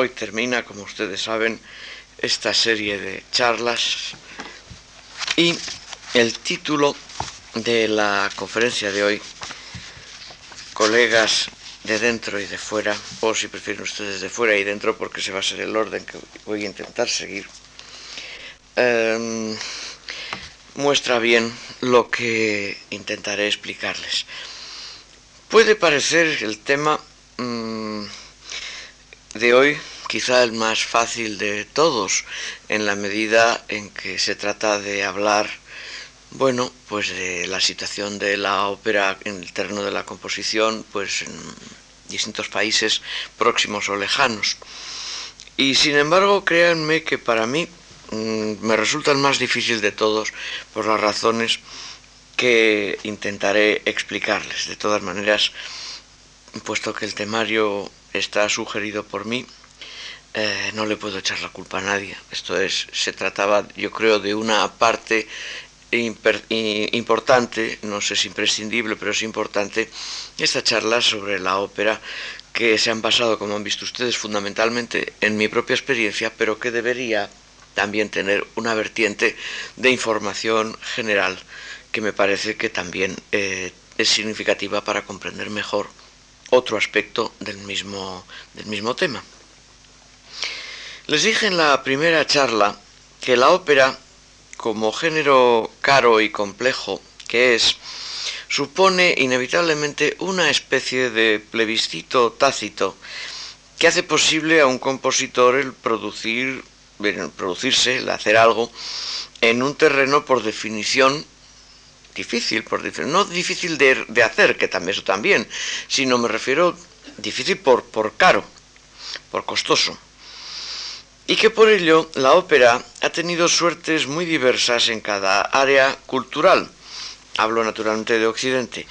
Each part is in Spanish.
hoy termina, como ustedes saben, esta serie de charlas y el título de la conferencia de hoy, colegas de dentro y de fuera, o si prefieren ustedes de fuera y dentro, porque ese va a ser el orden que voy a intentar seguir, em, muestra bien lo que intentaré explicarles. Puede parecer el tema mm, de hoy quizá el más fácil de todos, en la medida en que se trata de hablar, bueno, pues de la situación de la ópera en el terreno de la composición, pues en distintos países próximos o lejanos. Y sin embargo, créanme que para mí mm, me resulta el más difícil de todos por las razones que intentaré explicarles. De todas maneras, puesto que el temario está sugerido por mí, eh, no le puedo echar la culpa a nadie. Esto es, se trataba, yo creo, de una parte importante, no sé si imprescindible, pero es importante, esta charla sobre la ópera que se han basado, como han visto ustedes, fundamentalmente en mi propia experiencia, pero que debería también tener una vertiente de información general que me parece que también eh, es significativa para comprender mejor otro aspecto del mismo, del mismo tema. Les dije en la primera charla que la ópera, como género caro y complejo que es, supone inevitablemente una especie de plebiscito tácito que hace posible a un compositor el producir, producirse, el hacer algo en un terreno por definición difícil, por no difícil de, hacer, que también eso también, sino me refiero difícil por, por caro, por costoso. Y que por ello la ópera ha tenido suertes muy diversas en cada área cultural. Hablo naturalmente de Occidente.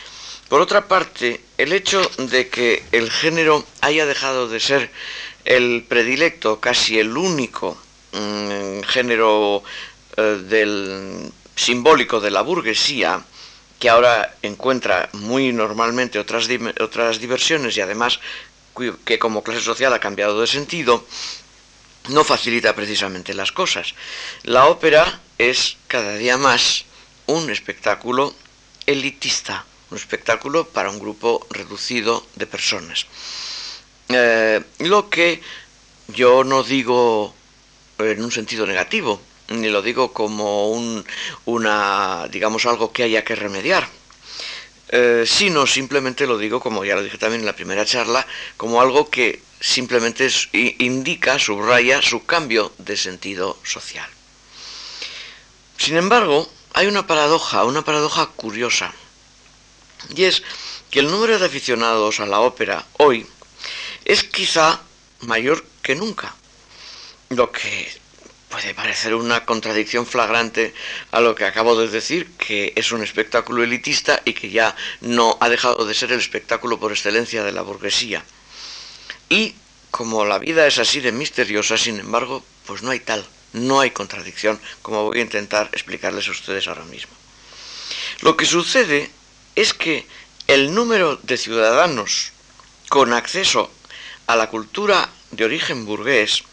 Por otra parte, el hecho de que el género haya dejado de ser el predilecto, casi el único mm, género eh, del simbólico de la burguesía, que ahora encuentra muy normalmente otras, otras diversiones y además que como clase social ha cambiado de sentido, no facilita precisamente las cosas. La ópera es cada día más un espectáculo elitista, un espectáculo para un grupo reducido de personas. Eh, lo que yo no digo en un sentido negativo, ni lo digo como un, una, digamos, algo que haya que remediar, eh, sino simplemente lo digo, como ya lo dije también en la primera charla, como algo que simplemente indica, subraya su cambio de sentido social. Sin embargo, hay una paradoja, una paradoja curiosa, y es que el número de aficionados a la ópera hoy es quizá mayor que nunca, lo que puede parecer una contradicción flagrante a lo que acabo de decir, que es un espectáculo elitista y que ya no ha dejado de ser el espectáculo por excelencia de la burguesía. Y como la vida es así de misteriosa, sin embargo, pues no hay tal, no hay contradicción, como voy a intentar explicarles a ustedes ahora mismo. Lo que sucede es que el número de ciudadanos con acceso a la cultura de origen burgués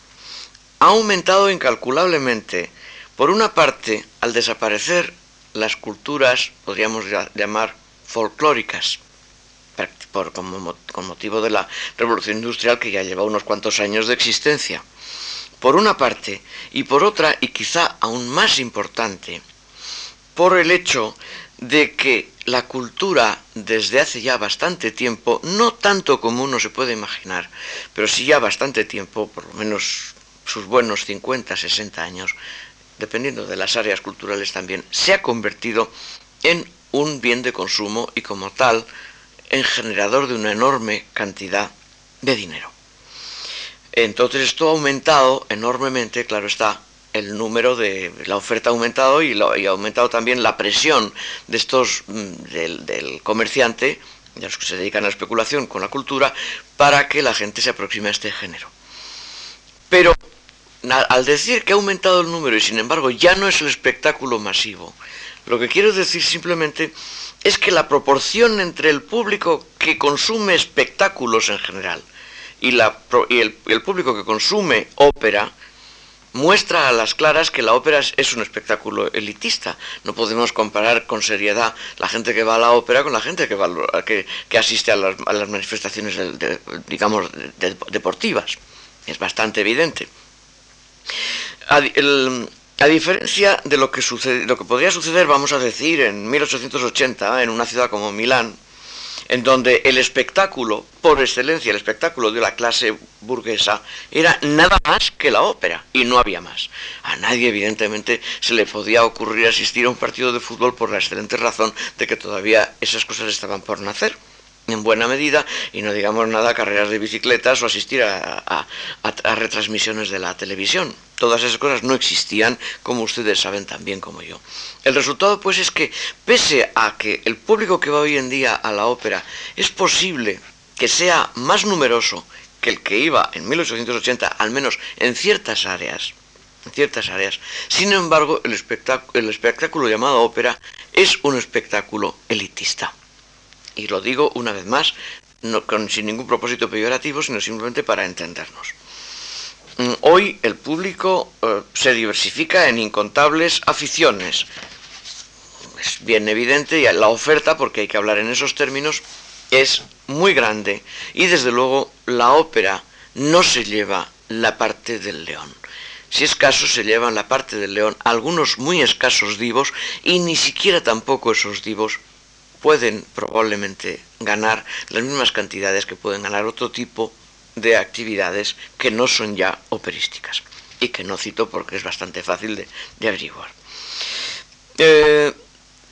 ha aumentado incalculablemente, por una parte, al desaparecer las culturas, podríamos llamar folclóricas, por, con motivo de la revolución industrial que ya lleva unos cuantos años de existencia. Por una parte, y por otra, y quizá aún más importante, por el hecho de que la cultura desde hace ya bastante tiempo, no tanto como uno se puede imaginar, pero sí ya bastante tiempo, por lo menos sus buenos 50, 60 años, dependiendo de las áreas culturales también, se ha convertido en un bien de consumo y como tal en generador de una enorme cantidad de dinero. Entonces esto ha aumentado enormemente, claro está, el número de la oferta ha aumentado y, ha aumentado también la presión de estos mm, del, del, comerciante, de los que se dedican a la especulación con la cultura, para que la gente se aproxime a este género. Pero al decir que ha aumentado el número y sin embargo ya no es el espectáculo masivo, lo que quiero decir simplemente es que la proporción entre el público que consume espectáculos en general y, el público que consume ópera muestra a las claras que la ópera es, un espectáculo elitista. No podemos comparar con seriedad la gente que va a la ópera con la gente que, va, que asiste a las, manifestaciones, digamos, deportivas. Es bastante evidente. A, diferencia de lo que, sucede, lo que podría suceder, vamos a decir, en 1880, en una ciudad como Milán, en donde el espectáculo, por excelencia, el espectáculo de la clase burguesa, era nada más que la ópera, y no había más. A nadie, evidentemente, se le podía ocurrir asistir a un partido de fútbol por la excelente razón de que todavía esas cosas estaban por nacer en buena medida y no digamos nada carreras de bicicletas o asistir a, retransmisiones de la televisión. Todas esas cosas no existían, como ustedes saben tan bien como yo. El resultado pues es que pese a que el público que va hoy en día a la ópera es posible que sea más numeroso que el que iba en 1880, al menos en ciertas áreas, en ciertas áreas. Sin embargo, el el espectáculo llamado ópera es un espectáculo elitista y lo digo una vez más, sin ningún propósito peyorativo, sino simplemente para entendernos. Mm, hoy el público eh, se diversifica en incontables aficiones. Es bien evidente y la oferta, porque hay que hablar en esos términos, es muy grande y desde luego la ópera no se lleva la parte del león. Si es caso, se llevan la parte del león algunos muy escasos divos y ni siquiera tampoco esos divos pueden probablemente ganar las mismas cantidades que pueden ganar otro tipo de actividades que no son ya operísticas y que no cito porque es bastante fácil de, averiguar. Eh,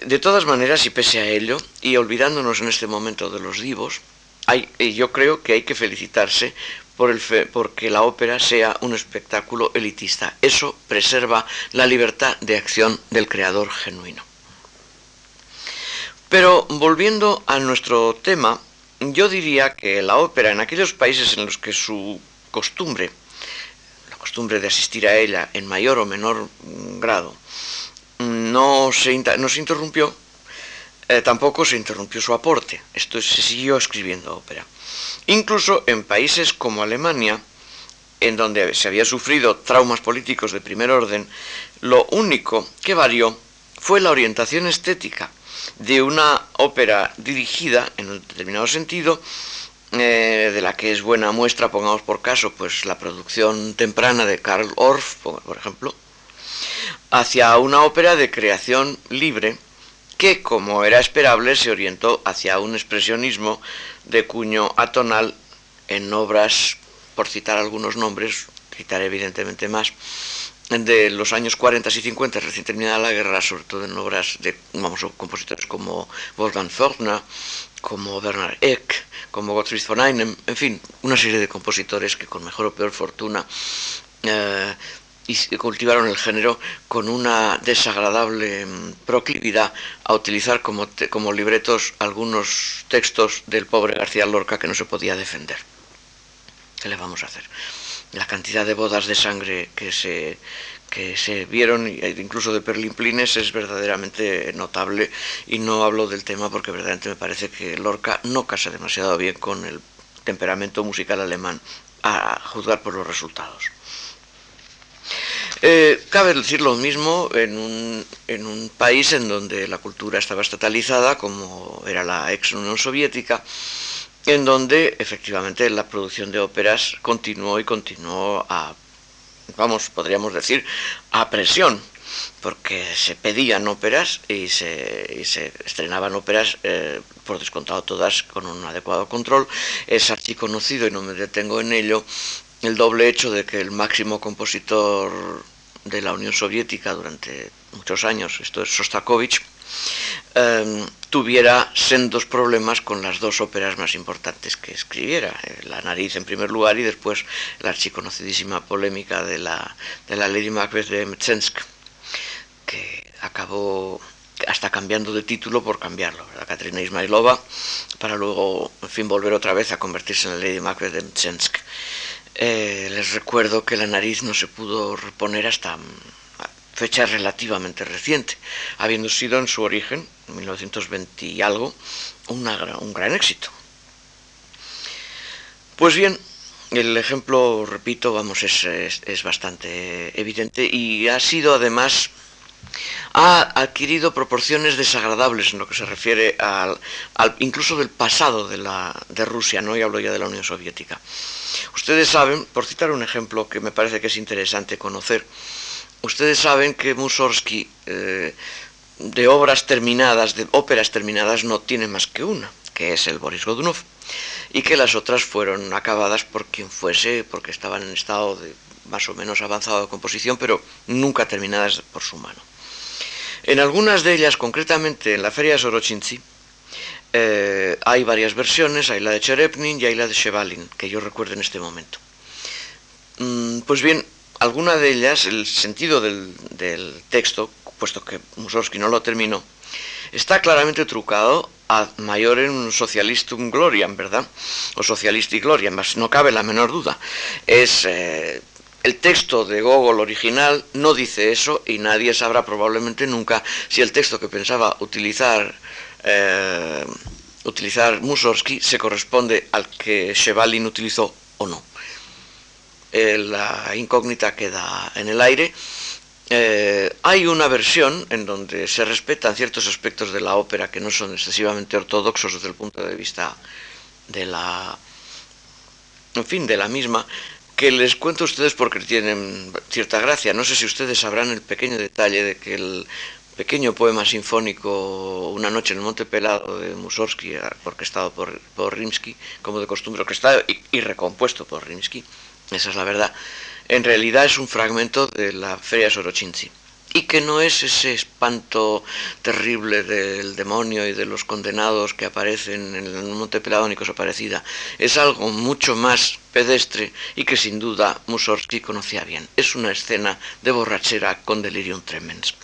de todas maneras, y pese a ello, y olvidándonos en este momento de los divos, hay, yo creo que hay que felicitarse por el porque la ópera sea un espectáculo elitista. Eso preserva la libertad de acción del creador genuino. Pero volviendo a nuestro tema, yo diría que la ópera en aquellos países en los que su costumbre, la costumbre de asistir a ella en mayor o menor grado, no se, no se interrumpió, eh, tampoco se interrumpió su aporte. Esto se siguió escribiendo ópera. Incluso en países como Alemania, en donde se había sufrido traumas políticos de primer orden, lo único que varió fue la orientación estética de una ópera dirigida en un determinado sentido, eh, de la que es buena muestra, pongamos por caso, pues la producción temprana de Karl Orff, por ejemplo, hacia una ópera de creación libre que, como era esperable, se orientó hacia un expresionismo de cuño atonal en obras, por citar algunos nombres, citar evidentemente más, de los años 40 y 50, recién terminada la guerra, sobre todo en obras de vamos, compositores como Wolfgang Faulkner, como Bernard Eck, como Gottfried von Einem, en fin, una serie de compositores que con mejor o peor fortuna eh, cultivaron el género con una desagradable mm, proclividad a utilizar como, como libretos algunos textos del pobre García Lorca que no se podía defender. ¿Qué le vamos a hacer? La cantidad de bodas de sangre que se, que se vieron, incluso de perlimplines, es verdaderamente notable. Y no hablo del tema porque verdaderamente me parece que Lorca no casa demasiado bien con el temperamento musical alemán, a juzgar por los resultados. Eh, cabe decir lo mismo en un, en un país en donde la cultura estaba estatalizada, como era la ex Unión Soviética, en donde efectivamente la producción de óperas continuó y continuó a, vamos, podríamos decir, a presión, porque se pedían óperas y se, se estrenaban óperas, eh, por descontado todas, con un adecuado control. Es conocido y no me detengo en ello, el doble hecho de que el máximo compositor de la Unión Soviética durante muchos años, esto es Sostakovich, Em, tuviera sendos problemas con las dos óperas más importantes que escribiera, eh, La nariz en primer lugar y después la archiconocidísima polémica de la, de la Lady Macbeth de Mtsensk, que acabó hasta cambiando de título por cambiarlo, la Katrina Ismailova, para luego, en fin, volver otra vez a convertirse en la Lady Macbeth de Mtsensk. Eh, les recuerdo que la nariz no se pudo reponer hasta fecha relativamente reciente, habiendo sido en su origen, en 1920 y algo, un gran éxito. Pues bien, el ejemplo, repito, vamos, es, es, bastante evidente y ha sido además ha adquirido proporciones desagradables en lo que se refiere al, al, incluso del pasado de, la, de Rusia, ¿no? y hablo ya de la Unión Soviética. Ustedes saben, por citar un ejemplo que me parece que es interesante conocer, ustedes saben que Mussorgsky eh, de obras terminadas, de óperas terminadas, no tiene más que una, que es el Boris Godunov y que las otras fueron acabadas por quien fuese, porque estaban en estado de más o menos avanzado de composición, pero nunca terminadas por su mano. En algunas de ellas, concretamente en la feria de Sorochinchi, eh, hay varias versiones, hay la de Cherepnin y hay la de Chevalin, que yo recuerdo en este momento. Mm, pues bien, alguna de ellas, el sentido del, texto, puesto que Mussorgsky no lo terminó, está claramente trucado ad un socialistum gloriam, ¿verdad? O socialisti gloriam, no cabe la menor duda. Es eh, el texto de Gogol original no dice eso y nadie sabrá probablemente nunca si el texto que pensaba utilizar eh, utilizar Mussorgsky se corresponde al que Chevalin utilizó o no. Eh, la incógnita queda en el aire eh, hay una versión en donde se respetan ciertos aspectos de la ópera que no son excesivamente ortodoxos desde el punto de vista de la, en fin, de la misma, que les cuento a ustedes porque tienen cierta gracia. No sé si ustedes sabrán el pequeño detalle de que el pequeño poema sinfónico Una noche en el Monte Pelado de Mussorgsky, orquestado por, por Rimsky, como de costumbre, orquestado y, y recompuesto por Rimsky, esa es la verdad, en realidad es un fragmento de la Feria Sorochinchi y que no es ese espanto terrible del demonio y de los condenados que aparecen en el Monte Pelado ni cosa parecida. Es algo mucho más pedestre y que sin duda Mussorgsky conocía bien. Es una escena de borrachera con delirium tremens.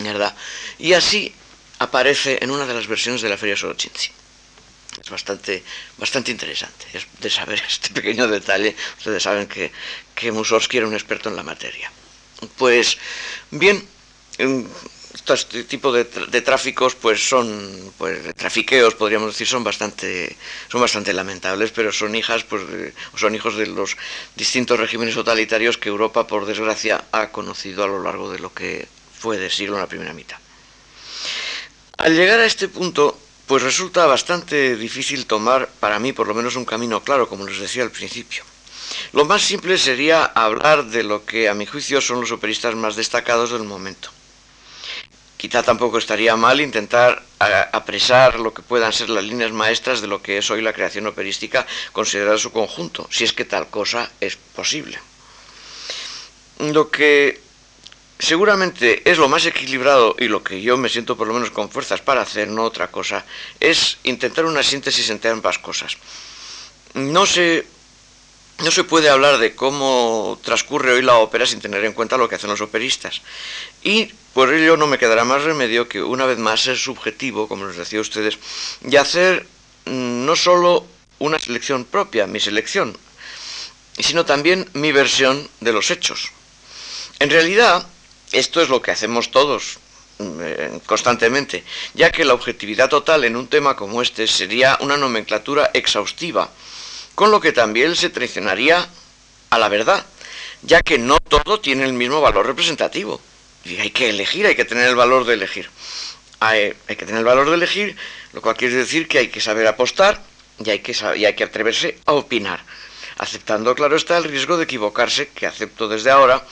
¿verdad? Y así aparece en una de las versiones de la Feria Sorochinchi es bastante, bastante interesante es de saber este pequeño detalle. Ustedes saben que, que Mussorgsky era un experto en la materia. Pues bien, este tipo de, de, tráficos pues son pues de trafiqueos podríamos decir son bastante son bastante lamentables pero son hijas pues son hijos de los distintos regímenes totalitarios que Europa por desgracia ha conocido a lo largo de lo que fue de siglo en la primera mitad al llegar a este punto pues resulta bastante difícil tomar, para mí por lo menos, un camino claro, como les decía al principio. Lo más simple sería hablar de lo que a mi juicio son los operistas más destacados del momento. Quizá tampoco estaría mal intentar apresar lo que puedan ser las líneas maestras de lo que es hoy la creación operística considerada su conjunto, si es que tal cosa es posible. Lo que seguramente es lo más equilibrado y lo que yo me siento por lo menos con fuerzas para hacer, no otra cosa, es intentar una síntesis entre ambas cosas. No se, no se puede hablar de cómo transcurre hoy la ópera sin tener en cuenta lo que hacen los operistas. Y por ello no me quedará más remedio que una vez más ser subjetivo, como les decía a ustedes, y hacer mm, no solo una selección propia, mi selección, sino también mi versión de los hechos. En realidad, esto es lo que hacemos todos eh, constantemente, ya que la objetividad total en un tema como este sería una nomenclatura exhaustiva, con lo que también se traicionaría a la verdad, ya que no todo tiene el mismo valor representativo. Y hay que elegir, hay que tener el valor de elegir. Hay, que tener el valor de elegir, lo cual quiere decir que hay que saber apostar y hay que, y hay que atreverse a opinar, aceptando, claro está, el riesgo de equivocarse, que acepto desde ahora,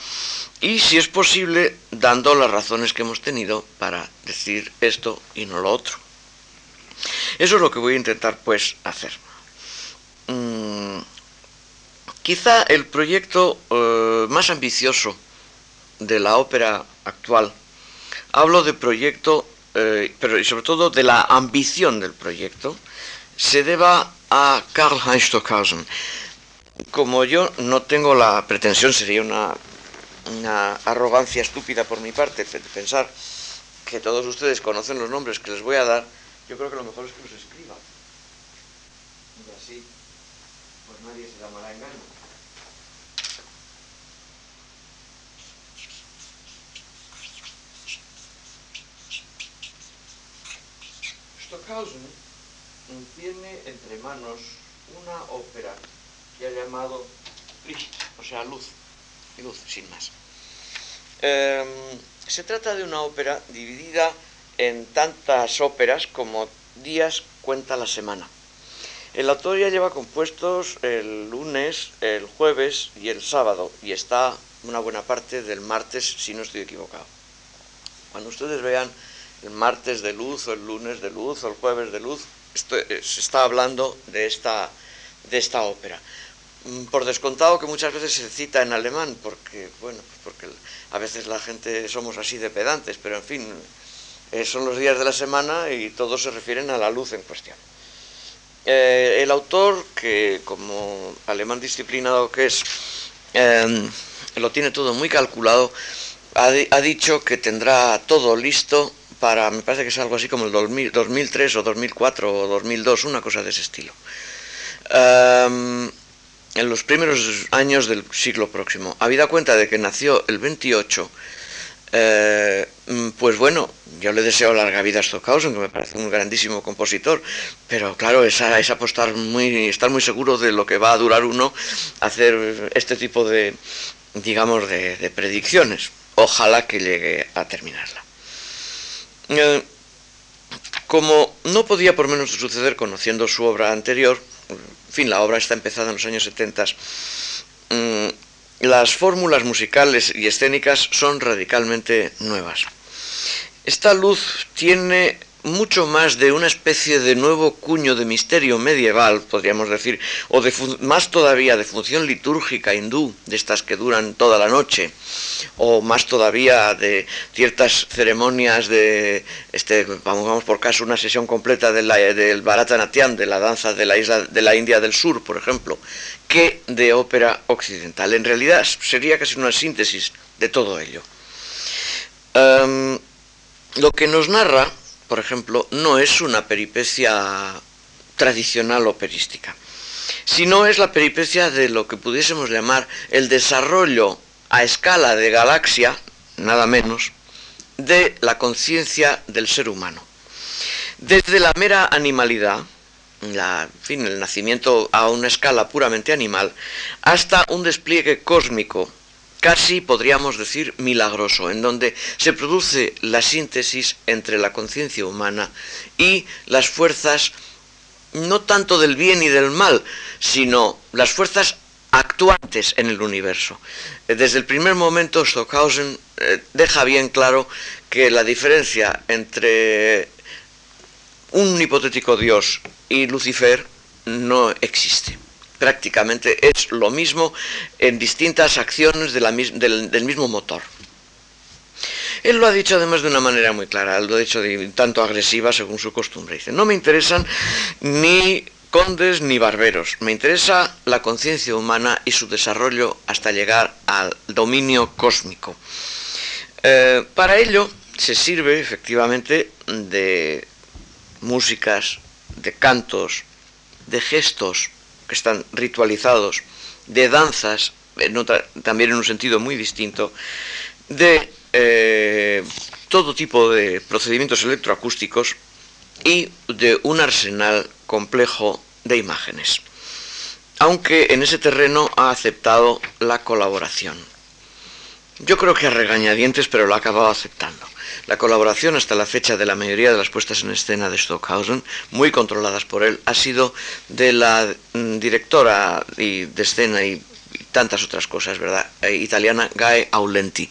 y si es posible dando las razones que hemos tenido para decir esto y no lo otro. Eso es lo que voy a intentar pues hacer. Mm, quizá el proyecto eh, más ambicioso de la ópera actual, hablo de proyecto, eh, pero y sobre todo de la ambición del proyecto, se deba a Karl Heinz Stockhausen. Como yo no tengo la pretensión, sería una una arrogancia estúpida por mi parte pensar que todos ustedes conocen los nombres que les voy a dar, yo creo que lo mejor es que los escriban. Y así, pues nadie se llamará engaño. Stockhausen tiene entre manos una ópera que ha llamado Licht, o sea, luz, luz, sin más. Em, se trata de una ópera dividida en tantas óperas como días cuenta la semana. El autor ya lleva compuestos el lunes, el jueves y el sábado, y está una buena parte del martes, si no estoy equivocado. Cuando ustedes vean el martes de luz, o el lunes de luz, o el jueves de luz, eh, se está hablando de esta, de esta ópera. Mm, por descontado que muchas veces se cita en alemán, porque, bueno, porque a veces la gente somos así de pedantes, pero en fin, eh, son los días de la semana y todos se refieren a la luz en cuestión. Eh, el autor, que como alemán disciplinado que es, em, lo tiene todo muy calculado, ha, dicho que tendrá todo listo para, me parece que es algo así como el 2003 o 2004 o 2002, una cosa de ese estilo. Em, en los primeros años del siglo próximo. Habida cuenta de que nació el 28, eh, mm, pues bueno, yo le deseo larga vida a Stockhausen, que me parece un grandísimo compositor, pero claro, es, es apostar muy, estar muy seguro de lo que va a durar uno hacer este tipo de, digamos, de, predicciones. Ojalá que llegue a terminarla. Eh, como no podía por menos suceder conociendo su obra anterior, en fin, la obra está empezada en los años 70, mm, las fórmulas musicales y escénicas son radicalmente nuevas. Esta luz tiene mucho más de una especie de nuevo cuño de misterio medieval, podríamos decir, o de más todavía de función litúrgica hindú, de estas que duran toda la noche, o más todavía de ciertas ceremonias de, este, vamos, vamos por caso, una sesión completa de del Bharatanatyam, de la danza de la isla de la India del Sur, por ejemplo, que de ópera occidental. En realidad sería casi una síntesis de todo ello. Em, lo que nos narra por ejemplo, no es una peripecia tradicional operística, sino es la peripecia de lo que pudiésemos llamar el desarrollo a escala de galaxia, nada menos, de la conciencia del ser humano. Desde la mera animalidad, la, fin, el nacimiento a una escala puramente animal, hasta un despliegue cósmico casi podríamos decir milagroso, en donde se produce la síntesis entre la conciencia humana y las fuerzas no tanto del bien y del mal, sino las fuerzas actuantes en el universo. Eh, desde el primer momento Stockhausen eh, deja bien claro que la diferencia entre un hipotético Dios y Lucifer no existe prácticamente es lo mismo en distintas acciones del, mismo motor. Él lo ha dicho además de una manera muy clara, lo ha dicho de, tanto agresiva según su costumbre. Dice, no me interesan ni condes ni barberos, me interesa la conciencia humana y su desarrollo hasta llegar al dominio cósmico. Eh, para ello se sirve efectivamente de músicas, de cantos, de gestos, que están ritualizados, de danzas, también en un sentido muy distinto, de eh, todo tipo de procedimientos electroacústicos y de un arsenal complejo de imágenes. Aunque en ese terreno ha aceptado la colaboración. Yo creo que a regañadientes, pero lo ha acabado aceptando. La colaboración hasta la fecha de la mayoría de las puestas en escena de Stockhausen, muy controladas por él, ha sido de la mm, directora de escena y, tantas otras cosas, ¿verdad? Eh, italiana Gae Aulenti,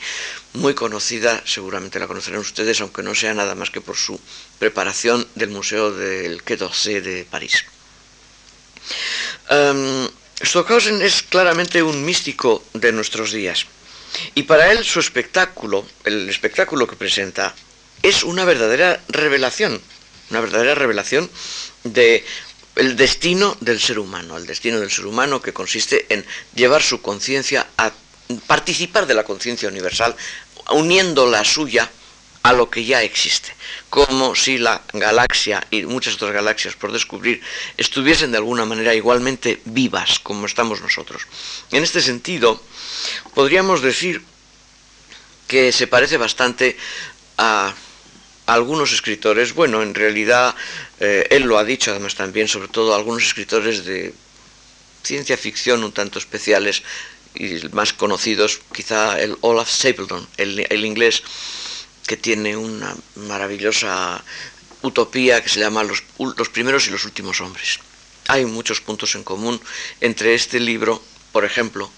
muy conocida, seguramente la conocerán ustedes, aunque no sea nada más que por su preparación del Museo del Quai d'Orsay de París. Em, Stockhausen es claramente un místico de nuestros días. Y para él su espectáculo, el espectáculo que presenta, es una verdadera revelación, una verdadera revelación de el destino del ser humano, el destino del ser humano que consiste en llevar su conciencia a participar de la conciencia universal, uniendo la suya a lo que ya existe, como si la galaxia y muchas otras galaxias por descubrir estuviesen de alguna manera igualmente vivas como estamos nosotros. En este sentido, podríamos decir que se parece bastante a algunos escritores, bueno, en realidad eh, él lo ha dicho además también, sobre todo algunos escritores de ciencia ficción un tanto especiales y más conocidos, quizá el Olaf Stapleton, el, inglés, que tiene una maravillosa utopía que se llama los, los, primeros y los últimos hombres. Hay muchos puntos en común entre este libro, por ejemplo,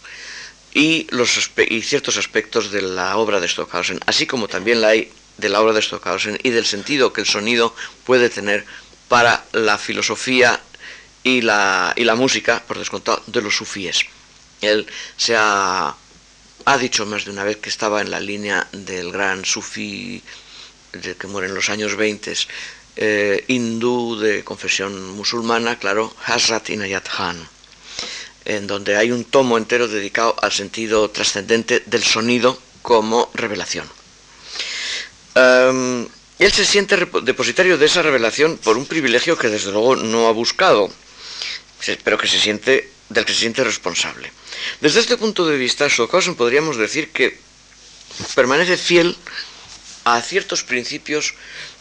y, los, y ciertos aspectos de la obra de Stockhausen, así como también la hay de la obra de Stockhausen y del sentido que el sonido puede tener para la filosofía y la, y la música, por descontado, de los sufíes. Él se ha, ha, dicho más de una vez que estaba en la línea del gran sufí de que muere en los años 20, eh, hindú de confesión musulmana, claro, Hazrat Inayat Khan, en donde hay un tomo entero dedicado al sentido trascendente del sonido como revelación. Em, él se siente depositario de esa revelación por un privilegio que desde luego no ha buscado, pero que se siente, del que se siente responsable. Desde este punto de vista, Stockhausen podríamos decir que permanece fiel a ciertos principios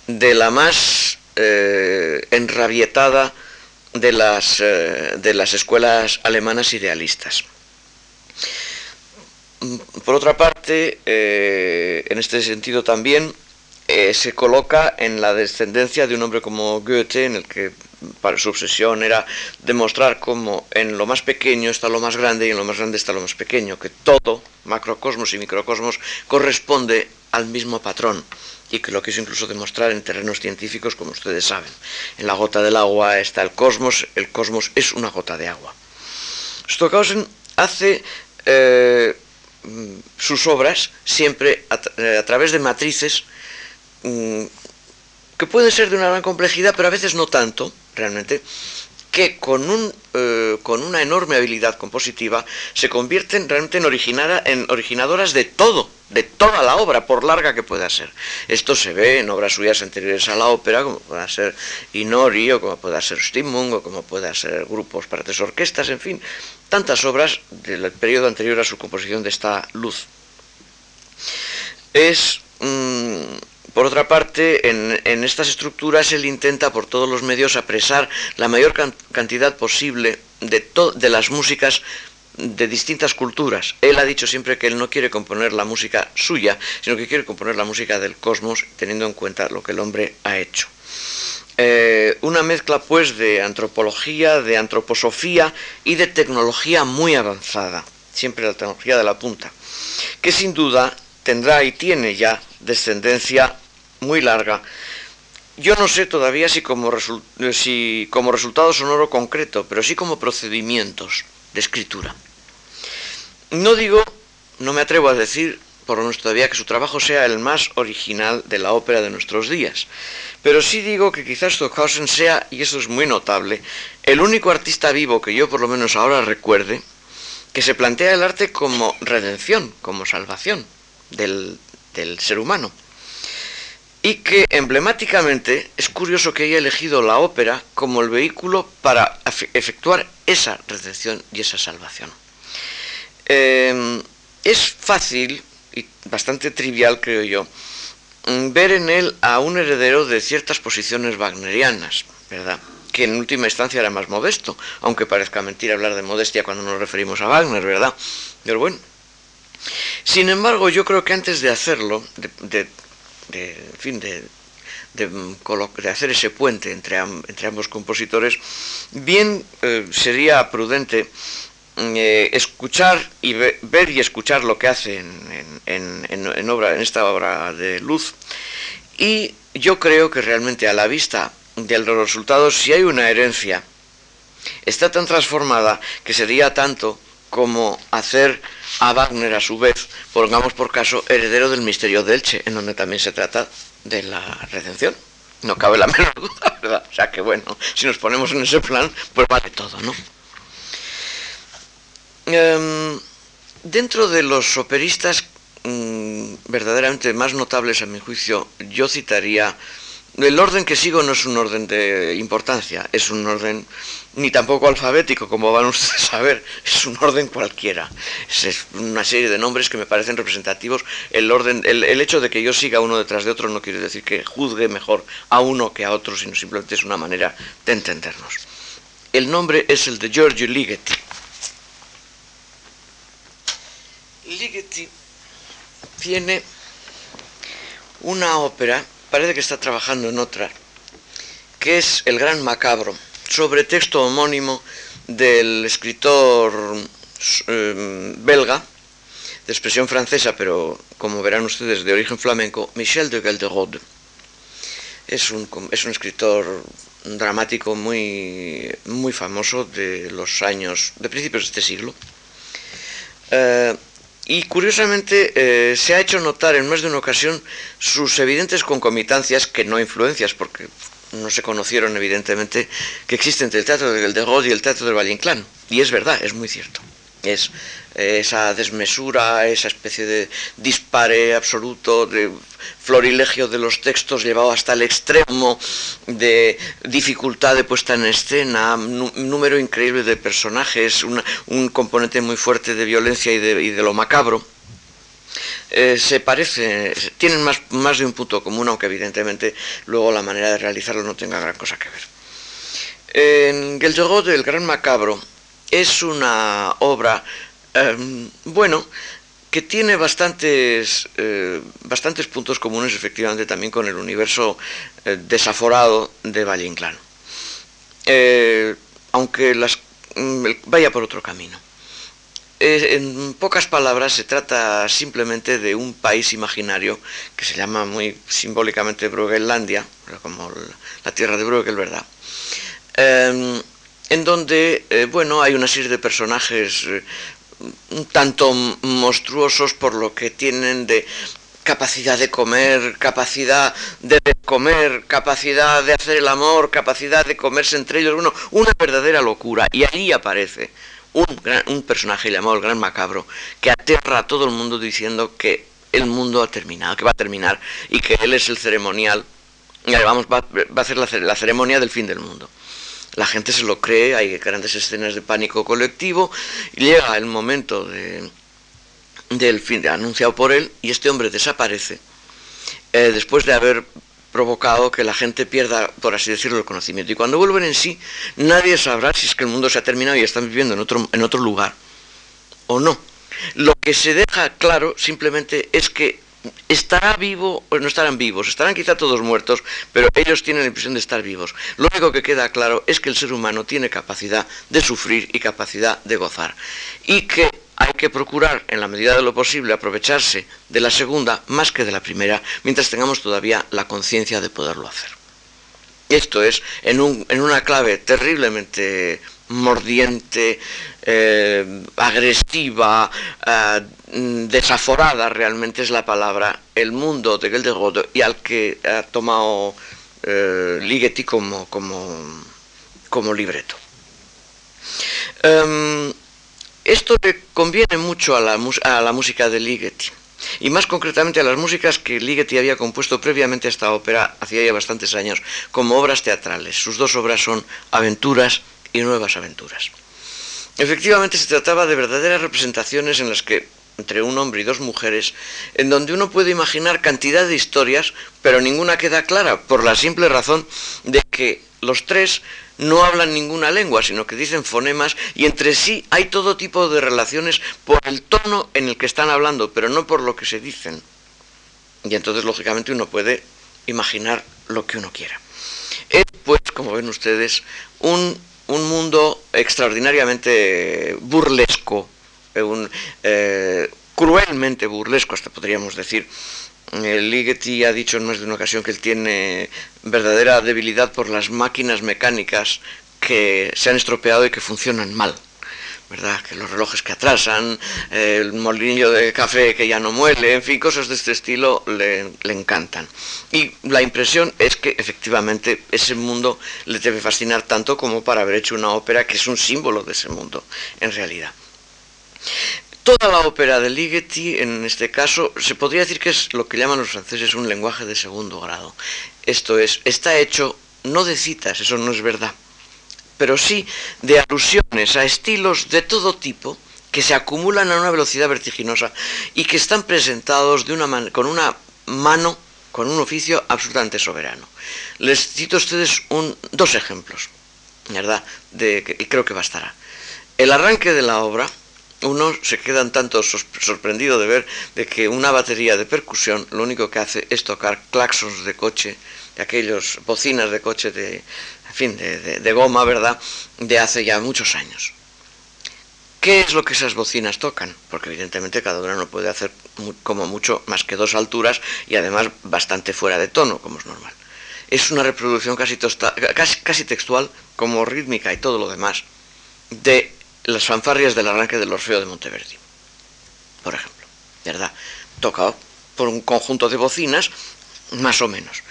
de la más eh, enrabietada de las, eh, de las escuelas alemanas idealistas. Por otra parte, eh, en este sentido también, eh, se coloca en la descendencia de un hombre como Goethe, en el que para su obsesión era demostrar cómo en lo más pequeño está lo más grande y en lo más grande está lo más pequeño, que todo, macrocosmos y microcosmos, corresponde al mismo patrón y que lo quiso incluso demostrar en terrenos científicos, como ustedes saben. En la gota del agua está el cosmos, el cosmos es una gota de agua. Stockhausen hace eh, sus obras siempre a eh, través de matrices Mm, que puede ser de una gran complejidad, pero a veces no tanto, realmente, que con, un, eh, con una enorme habilidad compositiva se convierten realmente en, en originadoras de todo, de toda la obra, por larga que pueda ser. Esto se ve en obras suyas anteriores a la ópera, como pueda ser Inori, o como pueda ser Stimmung, o como pueda ser grupos para tres orquestas, en fin, tantas obras del periodo anterior a su composición de esta luz. Es... Por otra parte, en, estas estructuras él intenta por todos los medios apresar la mayor cantidad posible de, de las músicas de distintas culturas. Él ha dicho siempre que él no quiere componer la música suya, sino que quiere componer la música del cosmos, teniendo en cuenta lo que el hombre ha hecho. Eh, una mezcla pues de antropología, de antroposofía y de tecnología muy avanzada, siempre la tecnología de la punta, que sin duda tendrá y tiene ya descendencia muy larga. Yo no sé todavía si como, si como resultado sonoro concreto, pero sí como procedimientos de escritura. No digo, no me atrevo a decir, por lo menos todavía, que su trabajo sea el más original de la ópera de nuestros días, pero sí digo que quizás Stockhausen sea, y eso es muy notable, el único artista vivo que yo por lo menos ahora recuerde, que se plantea el arte como redención, como salvación del, ser humano y que emblemáticamente es curioso que haya elegido la ópera como el vehículo para efectuar esa redención y esa salvación. Em, es fácil y bastante trivial, creo yo, mm, ver en él a un heredero de ciertas posiciones wagnerianas, ¿verdad? que en última instancia era más modesto, aunque parezca mentira hablar de modestia cuando nos referimos a Wagner, ¿verdad? Pero bueno. Sin embargo, yo creo que antes de hacerlo, de de, fin, de, de, hacer ese puente entre, entre ambos compositores, bien eh, sería prudente eh, escuchar y ver y escuchar lo que hace en, obra, en esta obra de luz. Y yo creo que realmente a la vista de los resultados, si hay una herencia, está tan transformada que sería tanto como hacer a Wagner a su vez, pongamos por caso, heredero del misterio de Elche, en donde también se trata de la redención. No cabe la menor duda, ¿verdad? O sea que bueno, si nos ponemos en ese plan, pues vale todo, ¿no? Em, dentro de los operistas mm, verdaderamente más notables a mi juicio, yo citaría el orden que sigo no es un orden de importancia, es un orden ni tampoco alfabético, como van ustedes a ver, es un orden cualquiera. Es, una serie de nombres que me parecen representativos. El, orden, el, el hecho de que yo siga uno detrás de otro no quiere decir que juzgue mejor a uno que a otro, sino simplemente es una manera de entendernos. El nombre es el de Giorgio Ligeti. Ligeti tiene una ópera parece que está trabajando en otra, que es El Gran Macabro, sobre texto homónimo del escritor eh, belga, de expresión francesa, pero como verán ustedes de origen flamenco, Michel de Gelderode. Es un, es un escritor dramático muy, muy famoso de los años, de principios de este siglo. Eh, y curiosamente eh, se ha hecho notar en más de una ocasión sus evidentes concomitancias, que no influencias, porque no se conocieron evidentemente, que existen entre el teatro de Rod y el teatro del Valle Inclán. Y es verdad, es muy cierto. Es esa desmesura, esa especie de dispare absoluto, de florilegio de los textos llevado hasta el extremo de dificultad de puesta en escena, número increíble de personajes, un componente muy fuerte de violencia y de, lo macabro. Eh, se parece, tienen más, más de un punto común, aunque evidentemente luego la manera de realizarlo no tenga gran cosa que ver. En Gelderod, el Gran Macabro, es una obra, em, bueno, que tiene bastantes, eh, bastantes puntos comunes efectivamente también con el universo eh, desaforado de Valle Inclán. Eh, aunque mm, vaya por otro camino. en pocas palabras se trata simplemente de un país imaginario que se llama muy simbólicamente Brueggelandia, como la tierra de Bruegel, ¿verdad? En donde, bueno, hay una serie de personajes un tanto monstruosos por lo que tienen de capacidad de comer, capacidad de comer, capacidad de hacer el amor, capacidad de comerse entre ellos, bueno, una verdadera locura. Y allí aparece un, un personaje llamado el Gran Macabro que aterra a todo el mundo diciendo que el mundo ha terminado, que va a terminar y que él es el ceremonial, vamos, va, va a hacer la ceremonia del fin del mundo la gente se lo cree, hay grandes escenas de pánico colectivo, y llega el momento del fin anunciado por él y este hombre desaparece eh, después de haber provocado que la gente pierda, por así decirlo, el conocimiento. Y cuando vuelven en sí, nadie sabrá si es que el mundo se ha terminado y están viviendo en otro, en otro lugar o no. Lo que se deja claro simplemente es que estará vivo, o no estarán vivos, estarán quizá todos muertos, pero ellos tienen la impresión de estar vivos. Lo único que queda claro es que el ser humano tiene capacidad de sufrir y capacidad de gozar. Y que hay que procurar, en la medida de lo posible, aprovecharse de la segunda más que de la primera, mientras tengamos todavía la conciencia de poderlo hacer. Esto es, en, en una clave terriblemente mordiente, eh, agresiva, eh, desaforada realmente es la palabra, el mundo de Gelderode y al que ha tomado eh, Ligeti como, como, como libreto. Em, esto le conviene mucho a la, a la música de Ligeti y más concretamente a las músicas que Ligeti había compuesto previamente a esta ópera hacía ya bastantes años como obras teatrales. Sus dos obras son Aventuras y Nuevas Aventuras. Efectivamente se trataba de verdaderas representaciones en las que entre un hombre y dos mujeres, en donde uno puede imaginar cantidad de historias, pero ninguna queda clara, por la simple razón de que los tres no hablan ninguna lengua, sino que dicen fonemas y entre sí hay todo tipo de relaciones por el tono en el que están hablando, pero no por lo que se dicen. Y entonces, lógicamente, uno puede imaginar lo que uno quiera. Es, pues, como ven ustedes, un un mundo extraordinariamente burlesco, un, eh, cruelmente burlesco, hasta podríamos decir. Ligeti ha dicho en más de una ocasión que él tiene verdadera debilidad por las máquinas mecánicas que se han estropeado y que funcionan mal. ¿Verdad? Que los relojes que atrasan, el molinillo de café que ya no muele, en fin, cosas de este estilo le, encantan. Y la impresión es que efectivamente ese mundo le debe fascinar tanto como para haber hecho una ópera que es un símbolo de ese mundo, en realidad. Toda la ópera de Ligeti, en este caso, se podría decir que es lo que llaman los franceses un lenguaje de segundo grado. Esto es, está hecho no de citas, eso no es verdad pero sí de alusiones a estilos de todo tipo que se acumulan a una velocidad vertiginosa y que están presentados con una mano, con un oficio absolutamente soberano. Les cito a ustedes dos ejemplos, ¿verdad? Y creo que bastará. El arranque de la obra uno se queda un tanto sorprendido de ver de que una batería de percusión lo único que hace es tocar claxons de coche, de aquellos bocinas de coche de, en fin, de, goma, ¿verdad?, de hace ya muchos años. ¿Qué es lo que esas bocinas tocan? Porque evidentemente cada una no puede hacer como mucho más que dos alturas y además bastante fuera de tono, como es normal. Es una reproducción casi, casi, textual, como rítmica y todo lo demás, de las fanfarrias del arranque del Orfeo de Monteverdi, por ejemplo, ¿verdad? Tocado por un conjunto de bocinas, más o menos.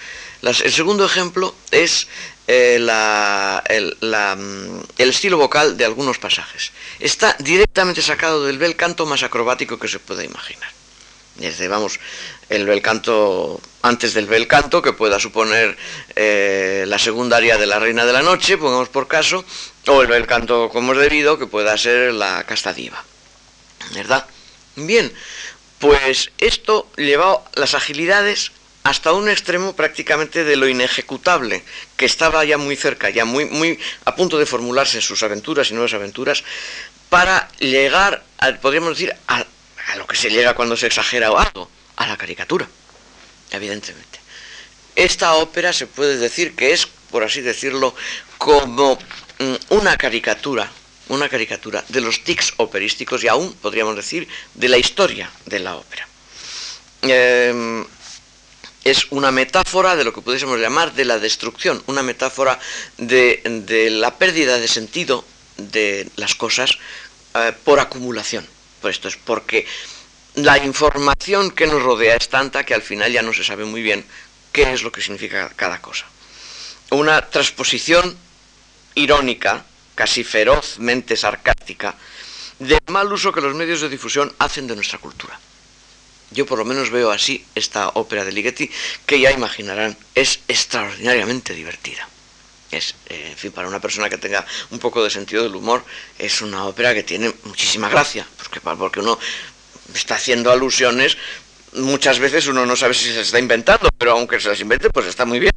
El segundo ejemplo es eh, mm, el, estilo vocal de algunos pasajes. Está directamente sacado del bel canto más acrobático que se pueda imaginar. Desde, vamos, el bel canto, antes del bel canto, que pueda suponer eh, la secundaria de la Reina de la Noche, pongamos por caso, o el bel canto como es debido, que pueda ser la casta diva. ¿Verdad? Bien, pues esto lleva las agilidades hasta un extremo prácticamente de lo inejecutable, que estaba ya muy cerca, ya muy, muy a punto de formularse en sus aventuras y nuevas aventuras, para llegar, podríamos decir, a, lo que se llega cuando se exagera algo, a la caricatura, evidentemente. Esta ópera se puede decir que es, por así decirlo, como Mm, una caricatura, una caricatura de los tics operísticos y aún podríamos decir de la historia de la ópera. Em, es una metáfora de lo que pudiésemos llamar de la destrucción, una metáfora de, la pérdida de sentido de las cosas eh, por acumulación. Por esto es porque la información que nos rodea es tanta que al final ya no se sabe muy bien qué es lo que significa cada cosa. Una transposición irónica, casi ferozmente sarcástica, del mal uso que los medios de difusión hacen de nuestra cultura. Yo por lo menos veo así esta ópera de Ligeti, que ya imaginarán, es extraordinariamente divertida. Es, eh, en fin, para una persona que tenga un poco de sentido del humor, es una ópera que tiene muchísima gracia, porque, porque uno está haciendo alusiones, muchas veces uno no sabe si se está inventando, pero aunque se las invente, pues está muy bien.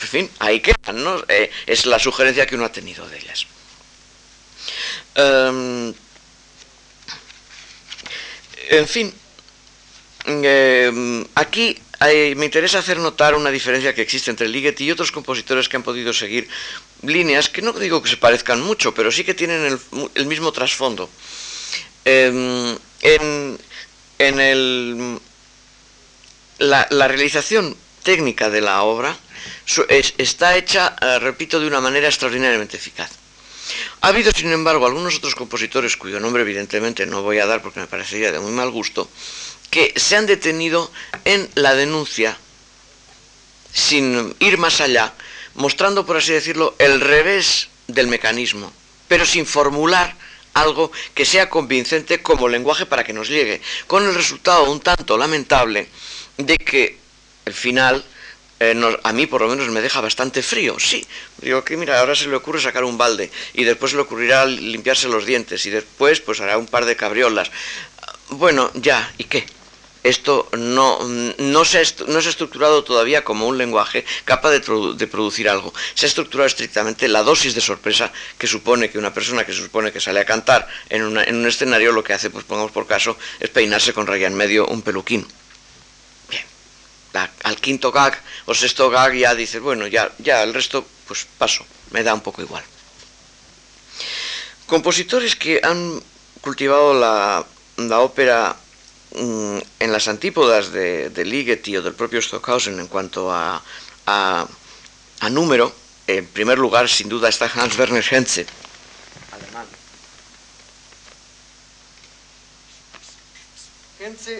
En fin, ahí quedan, ¿no? Eh, es la sugerencia que uno ha tenido de ellas. Em, en fin, em, aquí me interesa hacer notar una diferencia que existe entre Ligeti y otros compositores que han podido seguir líneas que no digo que se parezcan mucho, pero sí que tienen el, mismo trasfondo. Em, en, la, la realización técnica de la obra está hecha, eh, repito, de una manera extraordinariamente eficaz. Ha habido, sin embargo, algunos otros compositores, cuyo nombre evidentemente no voy a dar porque me parecería de muy mal gusto, que se han detenido en la denuncia, sin ir más allá, mostrando, por así decirlo, el revés del mecanismo, pero sin formular algo que sea convincente como lenguaje para que nos llegue, con el resultado un tanto lamentable de que el final eh, a mí por lo menos me deja bastante frío. Sí, digo que mira, ahora se le ocurre sacar un balde y después se le ocurrirá limpiarse los dientes y después pues hará un par de cabriolas. Bueno, ya, ¿y qué? Esto no, no, se, no se ha estructurado todavía como un lenguaje capaz de, producir algo. Se ha estructurado estrictamente la dosis de sorpresa que supone que una persona que se supone que sale a cantar en, en un escenario lo que hace, pues pongamos por caso, es peinarse con raya en medio un peluquín al quinto gag o sexto gag ya dices, bueno, ya, ya el resto, pues paso, me da un poco igual. Compositores que han cultivado la, ópera mm, en las antípodas de, de, Ligeti o del propio Stockhausen en cuanto a, a, número, en primer lugar, sin duda, está Hans Werner Henze,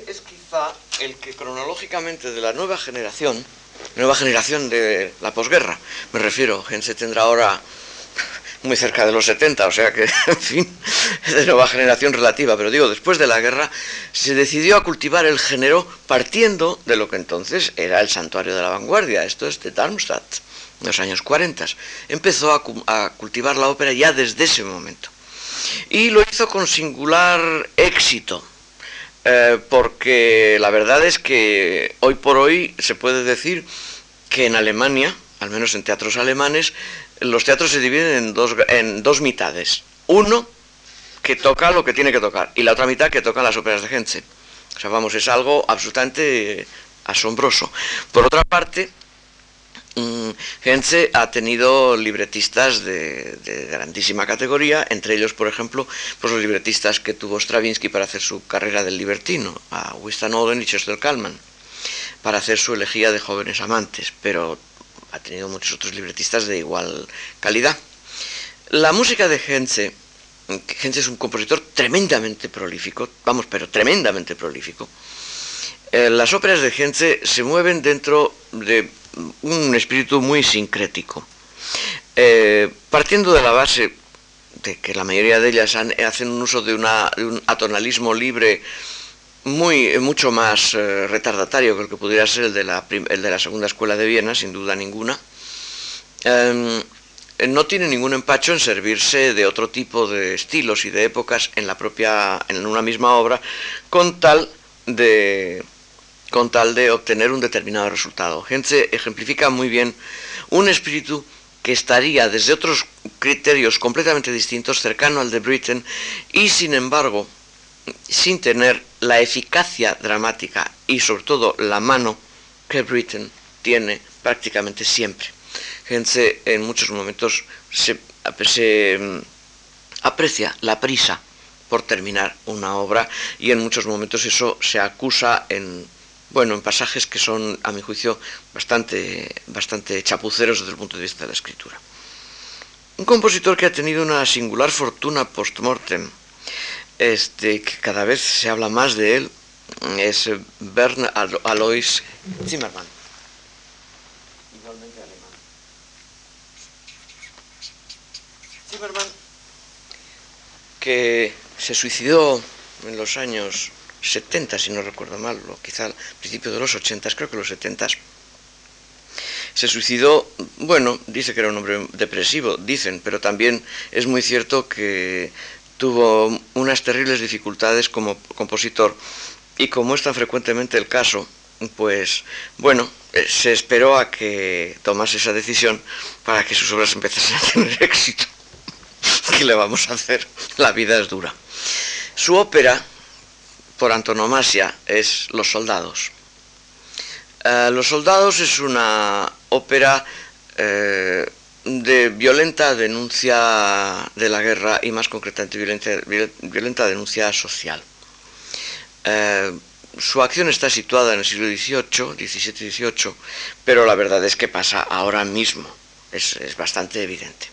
es quizá el que cronológicamente de la nueva generación, nueva generación de la posguerra, me refiero, Gense tendrá ahora muy cerca de los 70, o sea que, en fin, es de nueva generación relativa, pero digo, después de la guerra se decidió a cultivar el género partiendo de lo que entonces era el santuario de la vanguardia, esto es de Darmstadt, en los años 40. Empezó a, cultivar la ópera ya desde ese momento. Y lo hizo con singular éxito eh, porque la verdad es que hoy por hoy se puede decir que en Alemania, al menos en teatros alemanes, los teatros se dividen en dos, en dos mitades. Uno, que toca lo que tiene que tocar y la otra mitad que toca las óperas de Gente. O sea, vamos, es algo absolutamente asombroso. Por otra parte, Gente mm, ha tenido libretistas de, grandísima categoría, entre ellos, por ejemplo, pues los libretistas que tuvo Stravinsky para hacer su carrera del libertino, a Winston Oden y Chester Kalman, para hacer su elegía de jóvenes amantes, pero ha tenido muchos otros libretistas de igual calidad. La música de Gente, Gente es un compositor tremendamente prolífico, vamos, pero tremendamente prolífico. Eh, las óperas de Gente se mueven dentro de un espíritu muy sincrético. Eh, partiendo de la base de que la mayoría de ellas hacen un uso de, un atonalismo libre muy, mucho más eh, retardatario que el que pudiera ser el de, la, el de la segunda escuela de Viena, sin duda ninguna, em, no tiene ningún empacho en servirse de otro tipo de estilos y de épocas en la propia en una misma obra con tal de con tal de obtener un determinado resultado. Gente ejemplifica muy bien un espíritu que estaría desde otros criterios completamente distintos cercano al de Britain y sin embargo sin tener la eficacia dramática y sobre todo la mano que Britain tiene prácticamente siempre. Gente en muchos momentos se, se mm, aprecia la prisa por terminar una obra y en muchos momentos eso se acusa en bueno, en pasajes que son, a mi juicio, bastante, bastante chapuceros desde el punto de vista de la escritura. Un compositor que ha tenido una singular fortuna post-mortem, este, que cada vez se habla más de él, es Bernard Alois Zimmermann. Igualmente alemán. Zimmermann, que se suicidó en los años 70, si no recuerdo mal, o quizá al principio de los 80, creo que los 70. Se suicidó, bueno, dice que era un hombre depresivo, dicen, pero también es muy cierto que tuvo unas terribles dificultades como compositor y como es tan frecuentemente el caso, pues bueno, eh, se esperó a que tomase esa decisión para que sus obras empezasen a tener éxito. ¿Qué le vamos a hacer? La vida es dura. Su ópera, por antonomasia es Los Soldados. Eh, Los Soldados es una ópera eh, de violenta denuncia de la guerra y más concretamente violenta denuncia social. Eh, su acción está situada en el siglo XVIII, XVII-XVIII, pero la verdad es que pasa ahora mismo, es, bastante evidente.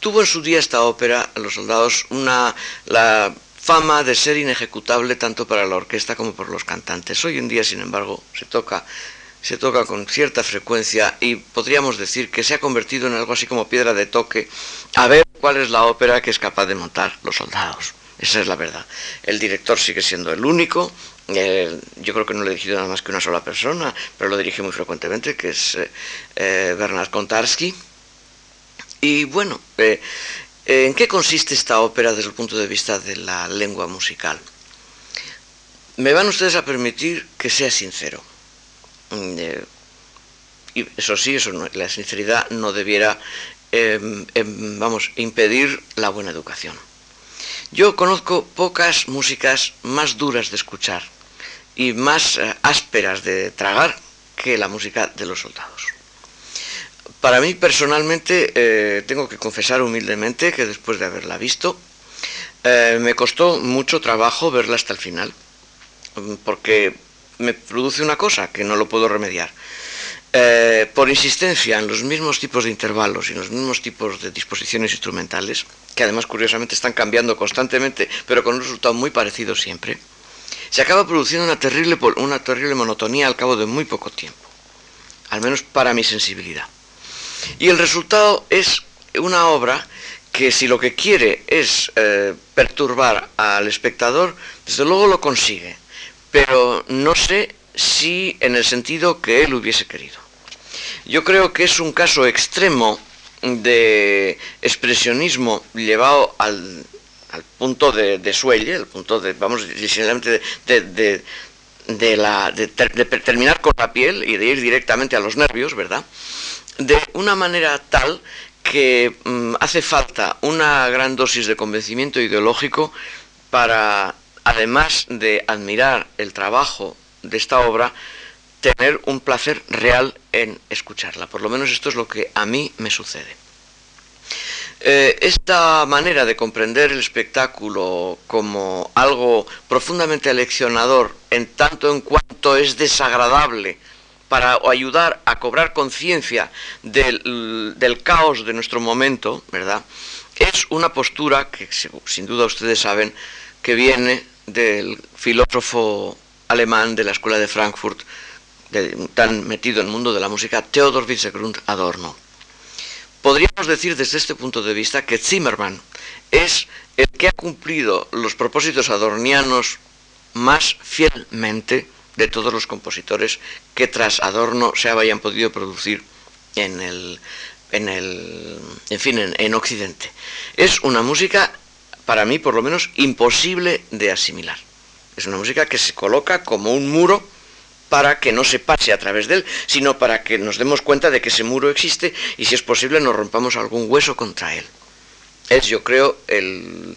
tuvo en su día esta ópera, Los Soldados, una, la fama de ser inejecutable tanto para la orquesta como por los cantantes. Hoy en día, sin embargo, se toca, se toca con cierta frecuencia y podríamos decir que se ha convertido en algo así como piedra de toque a ver cuál es la ópera que es capaz de montar los soldados. Esa es la verdad. El director sigue siendo el único. Eh, yo creo que no le he dirigido nada más que una sola persona, pero lo dirige muy frecuentemente, que es eh, eh, Bernard Kontarski. Y bueno, ¿En qué consiste esta ópera desde el punto de vista de la lengua musical? Me van ustedes a permitir que sea sincero. Mm, eh, y eso sí, eso la sinceridad no debiera, em, em, vamos, impedir la buena educación. Yo conozco pocas músicas más duras de escuchar y más eh, ásperas de tragar que la música de los soldados. Para mí personalmente, eh, tengo que confesar humildemente que después de haberla visto, me costó mucho trabajo verla hasta el final, porque me produce una cosa que no lo puedo remediar. Eh, por insistencia en los mismos tipos de intervalos y en los mismos tipos de disposiciones instrumentales, que además curiosamente están cambiando constantemente, pero con un resultado muy parecido siempre, se acaba produciendo una terrible, monotonía al cabo de muy poco tiempo, al menos para mi sensibilidad. Y el resultado es una obra que si lo que quiere es eh, perturbar al espectador, desde luego lo consigue, pero no sé si en el sentido que él hubiese querido. Yo creo que es un caso extremo de expresionismo llevado al, punto de, de, suelle, el punto de, vamos, de, de terminar con la piel y de ir directamente a los nervios, ¿verdad? de una manera tal que mm, hace falta una gran dosis de convencimiento ideológico para, además de admirar el trabajo de esta obra, tener un placer real en escucharla. Por lo menos esto es lo que a mí me sucede. Eh, esta manera de comprender el espectáculo como algo profundamente aleccionador en tanto en cuanto es desagradable para ayudar a cobrar conciencia del, del, caos de nuestro momento, ¿verdad? Es una postura que sin duda ustedes saben que viene del filósofo alemán de la escuela de Frankfurt, tan metido en el mundo de la música, Theodor Wiesegrund Adorno. Podríamos decir desde este punto de vista que Zimmermann es el que ha cumplido los propósitos adornianos más fielmente de todos los compositores que tras Adorno se hayan podido producir en el, en el, en fin, en Occidente. Es una música, para mí por lo menos, imposible de asimilar. Es una música que se coloca como un muro para que no se pase a través de él, sino para que nos demos cuenta de que ese muro existe y si es posible nos rompamos algún hueso contra él. Es, yo creo, el,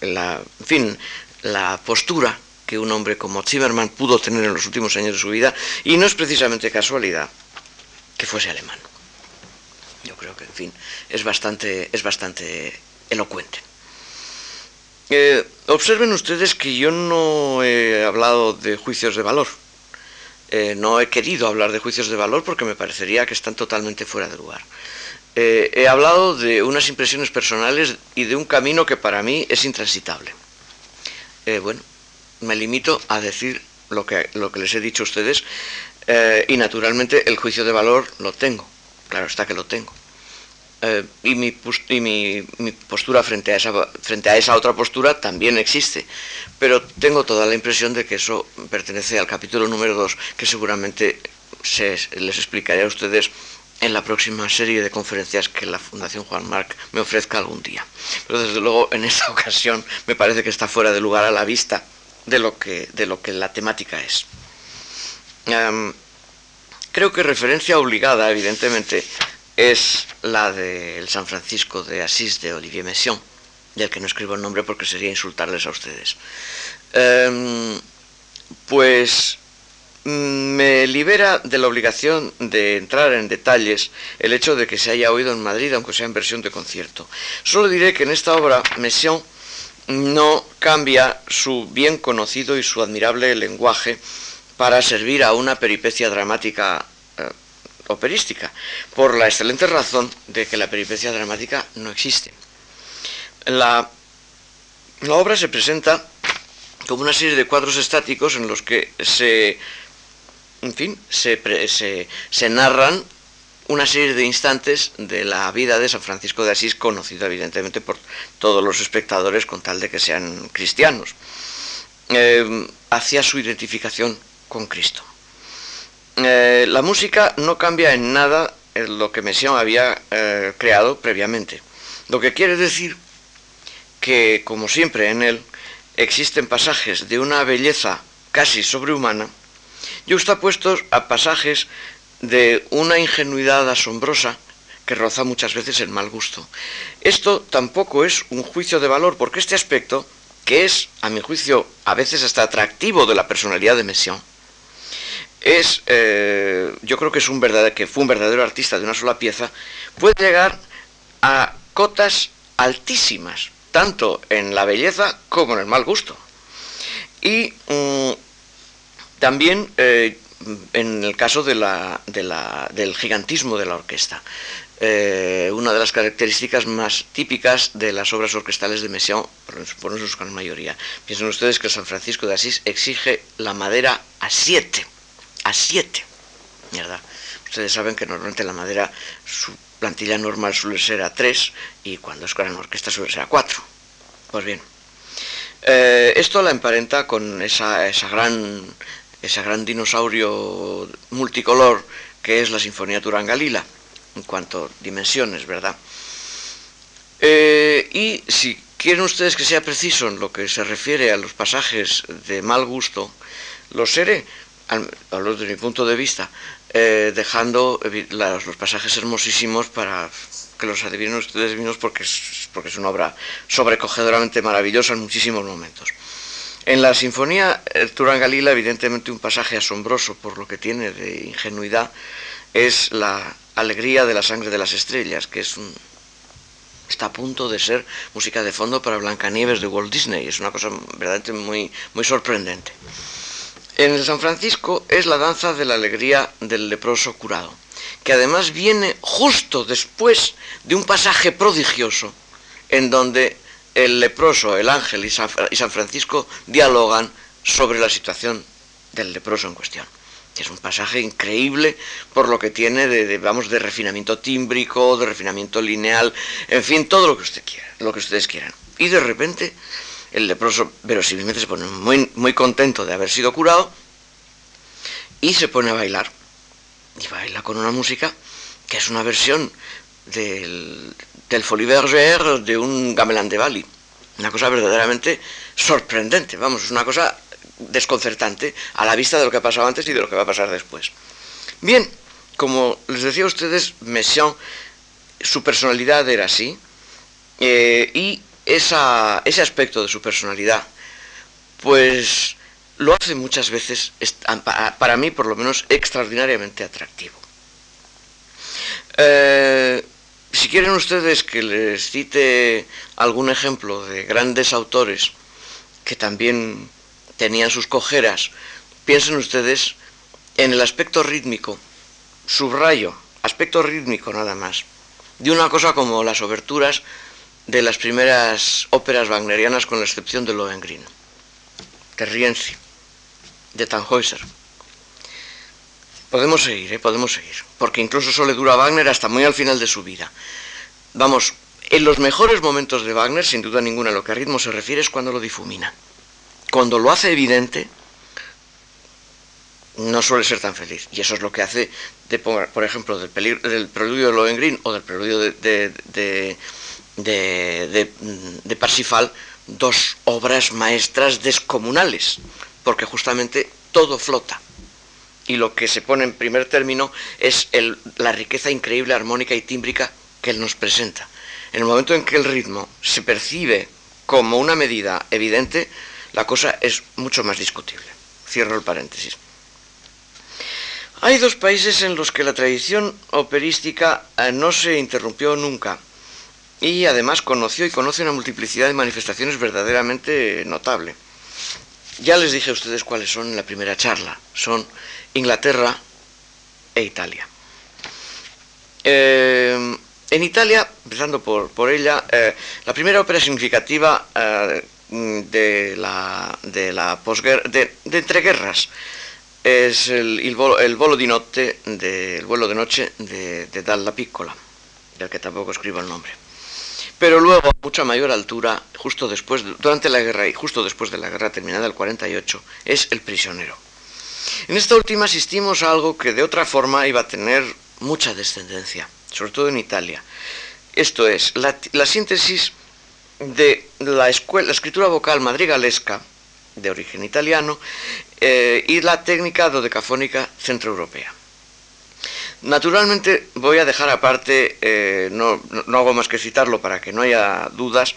la, fin, la postura que un hombre como Zimmermann pudo tener en los últimos años de su vida y no es precisamente casualidad que fuese alemán. Yo creo que, en fin, es bastante elocuente. Eh, observen ustedes que yo no he hablado de juicios de valor. Eh, no he querido hablar de juicios de valor porque me parecería que están totalmente fuera de lugar. Eh, he hablado de unas impresiones personales y de un camino que para mí es intransitable. bueno, me limito a decir lo que, lo que les he dicho a ustedes y naturalmente el juicio de valor lo tengo. Claro está que lo tengo. Eh, y, mi, postura frente a, esa, frente a esa otra postura también existe. Pero tengo toda la impresión de que eso pertenece al capítulo número 2, que seguramente les explicaré a ustedes en la próxima serie de conferencias que la Fundación Juan Marc me ofrezca algún día. Pero desde luego en esta ocasión me parece que está fuera de lugar a la vista de lo que, de lo que la temática es. creo que referencia obligada, evidentemente, es la del San Francisco de Asís de Olivier Messiaen, del que no escribo el nombre porque sería insultarles a ustedes. Em, pues mm, me libera de la obligación de entrar en detalles el hecho de que se haya oído en Madrid, aunque sea en versión de concierto. Solo diré que en esta obra Messiaen no cambia su bien conocido y su admirable lenguaje para servir a una peripecia dramática operística, por la excelente razón de que la peripecia dramática no existe. La, obra se presenta como una serie de cuadros estáticos en los que se, en fin, se, se, se narran una serie de instantes de la vida de San Francisco de Asís, conocido evidentemente por todos los espectadores con tal de que sean cristianos, eh, hacia su identificación con Cristo. Eh, la música no cambia en nada lo que Messiaen había eh, creado previamente. Lo que quiere decir que, como siempre en él, existen pasajes de una belleza casi sobrehumana, puestos a pasajes de una ingenuidad asombrosa que roza muchas veces el mal gusto. Esto tampoco es un juicio de valor, porque este aspecto, que es, a mi juicio, a veces hasta atractivo de la personalidad de Messiaen, es, eh, yo creo que, es un verdadero, que fue un verdadero artista de una sola pieza, puede llegar a cotas altísimas, tanto en la belleza como en el mal gusto. Y mm, también eh, en el caso del gigantismo de la orquesta. Eh, una de las características más típicas de las obras orquestales de Messiaen, por, su gran mayoría. Piensen ustedes que San Francisco de Asís exige la madera a siete a 7. ¿verdad? Ustedes saben que normalmente la madera, su plantilla normal suele ser a 3 y cuando es gran orquesta suele ser a 4. Pues bien, eh, esto la emparenta con esa, esa, gran, esa gran dinosaurio multicolor que es la Sinfonía Turangalila, en cuanto a dimensiones, ¿verdad? Eh, y si quieren ustedes que sea preciso en lo que se refiere a los pasajes de mal gusto, lo seré desde mi punto de vista, eh, dejando los, pasajes hermosísimos para que los adivinen ustedes mismos porque es, porque es una obra sobrecogedoramente maravillosa en muchísimos momentos. En la sinfonía Turangalila, evidentemente un pasaje asombroso por lo que tiene de ingenuidad, es la alegría de la sangre de las estrellas, que está a punto de ser música de fondo para Blancanieves de Walt Disney. Es una cosa verdaderamente muy, muy sorprendente. En San Francisco es la danza de la alegría del leproso curado, que además viene justo después de un pasaje prodigioso en donde el leproso, el ángel y San Francisco dialogan sobre la situación del leproso en cuestión. Es un pasaje increíble por lo que tiene de, vamos, de refinamiento tímbrico, de refinamiento lineal, en fin, todo lo que usted quiera, lo que ustedes quieran. Y de repente el leproso verosímilmente se pone muy, muy contento de haber sido curado y se pone a bailar. Y baila con una música que es una versión del, del Folie Bergère de un gamelán de Bali. Una cosa verdaderamente sorprendente, vamos, es una cosa desconcertante a la vista de lo que ha pasado antes y de lo que va a pasar después. Bien, como les decía a ustedes, Messiaen, su personalidad era así, eh, y ese aspecto de su personalidad, pues lo hace muchas veces, para mí por lo menos, extraordinariamente atractivo. Eh, si quieren ustedes que les cite algún ejemplo de grandes autores que también tenían sus cojeras, piensen ustedes en el aspecto rítmico, subrayo, aspecto rítmico nada más, de una cosa como las oberturas de las primeras óperas wagnerianas con la excepción de Lohengrin, de Rienzi, de Tannhäuser. Podemos seguir, ¿eh? podemos seguir, porque incluso eso le dura a Wagner hasta muy al final de su vida. Vamos, en los mejores momentos de Wagner, sin duda ninguna, lo que a ritmo se refiere es cuando lo difumina. Cuando lo hace evidente, no suele ser tan feliz. Y eso es lo que hace, de, por ejemplo, del, del preludio de Lohengrin o del preludio de, Parsifal, dos obras maestras descomunales, porque justamente todo flota. Y lo que se pone en primer término es la riqueza increíble armónica y tímbrica que él nos presenta. En el momento en que el ritmo se percibe como una medida evidente, la cosa es mucho más discutible. Cierro el paréntesis. Hay dos países en los que la tradición operística eh, no se interrumpió nunca y además conoció y conoce una multiplicidad de manifestaciones verdaderamente notable. Ya les dije a ustedes cuáles son en la primera charla. Son Inglaterra e Italia. Eh, en Italia, empezando por, por ella, eh, la primera ópera significativa Mm, de la, de la posguerra, de, entreguerras. Es el, el, volo, el volo di notte, de, el vuelo de noche de, de Dalla Piccola, del que tampoco escribo el nombre. Pero luego, a mucha mayor altura, justo después, durante la guerra y justo después de la guerra terminada, el 48, es El prisionero. En esta última asistimos a algo que de otra forma iba a tener mucha descendencia, sobre todo en Italia. Esto es, la, síntesis de la, escuela, la escritura vocal madrigalesca, de origen italiano, eh, y la técnica dodecafónica centroeuropea. Naturalmente voy a dejar aparte, eh, no, no, hago más que citarlo para que no haya dudas,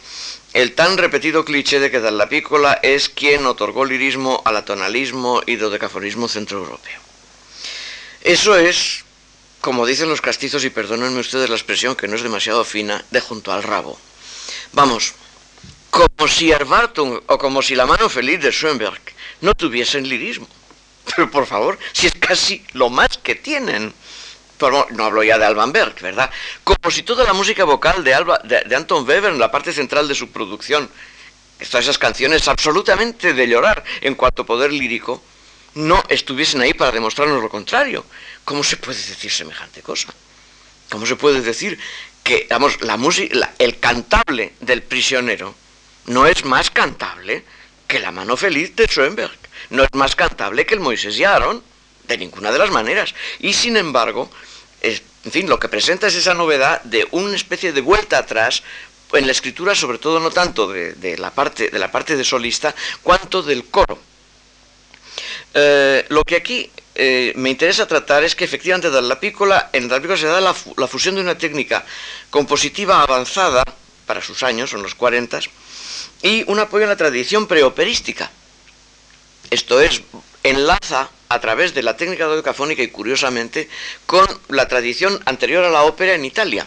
el tan repetido cliché de que Dalla Piccola es quien otorgó lirismo al atonalismo y dodecafonismo centroeuropeo. Eso es, como dicen los castizos, y perdónenme ustedes la expresión que no es demasiado fina, de junto al rabo. Vamos, como si Erwartung o como si la mano feliz de Schoenberg no tuviesen lirismo. Pero por favor, si es casi lo más que tienen. No hablo ya de Alban Berg, ¿verdad? Como si toda la música vocal de, Alba, de, Anton Weber en la parte central de su producción, todas esas canciones absolutamente de llorar en cuanto a poder lírico, no estuviesen ahí para demostrarnos lo contrario. ¿Cómo se puede decir semejante cosa? ¿Cómo se puede decir que, vamos, la música, el cantable del prisionero no es más cantable que la mano feliz de Schoenberg, no es más cantable que el Moisés y Aarón, de ninguna de las maneras. Y sin embargo, en fin, lo que presenta es esa novedad de una especie de vuelta atrás en la escritura, sobre todo no tanto de, la, parte, de la parte de solista, cuanto del coro. Eh, lo que aquí eh, me interesa tratar es que efectivamente la pícola, en la pícola se da la, fusión de una técnica compositiva avanzada, para sus años, son los 40, y un apoyo en la tradición preoperística. Esto es, enlaza a través de la técnica dodecafónica y curiosamente con la tradición anterior a la ópera en Italia.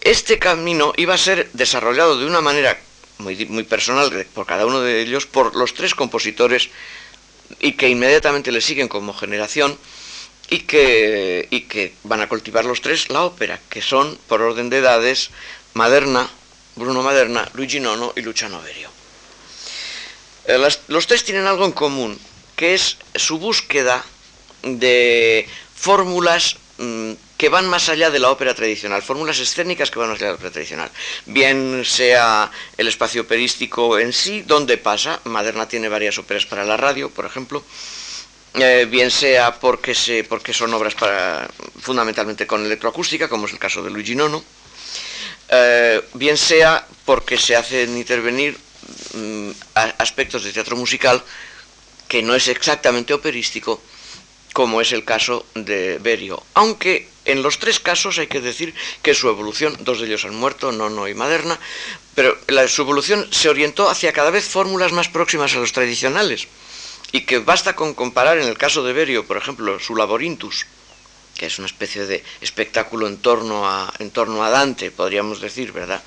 Este camino iba a ser desarrollado de una manera muy, personal por cada uno de ellos por los tres compositores y que inmediatamente le siguen como generación y que, y que van a cultivar los tres la ópera, que son, por orden de edades, Maderna, Bruno Maderna, Luigi Nono y Luciano Berio. Eh, los tres tienen algo en común, que es su búsqueda de fórmulas mm, que van más allá de la ópera tradicional, fórmulas escénicas que van más allá de la ópera tradicional. Bien sea el espacio operístico en sí, donde pasa, Maderna tiene varias óperas para la radio, por ejemplo, eh, bien sea porque, son obras fundamentalmente con electroacústica, como es el caso de Luigi Nono, eh, bien sea porque se hacen intervenir mm, aspectos de teatro musical que no es exactamente operístico, como es el caso de Berio. Aunque en los tres casos hay que decir que su evolución, dos de ellos han muerto, Nono y Maderna, pero su evolución se orientó hacia cada vez fórmulas más próximas a los tradicionales. Y que basta con comparar en el caso de Berio, por ejemplo, su Laborintus, que es una especie de espectáculo en torno a, en torno a Dante, podríamos decir, ¿verdad?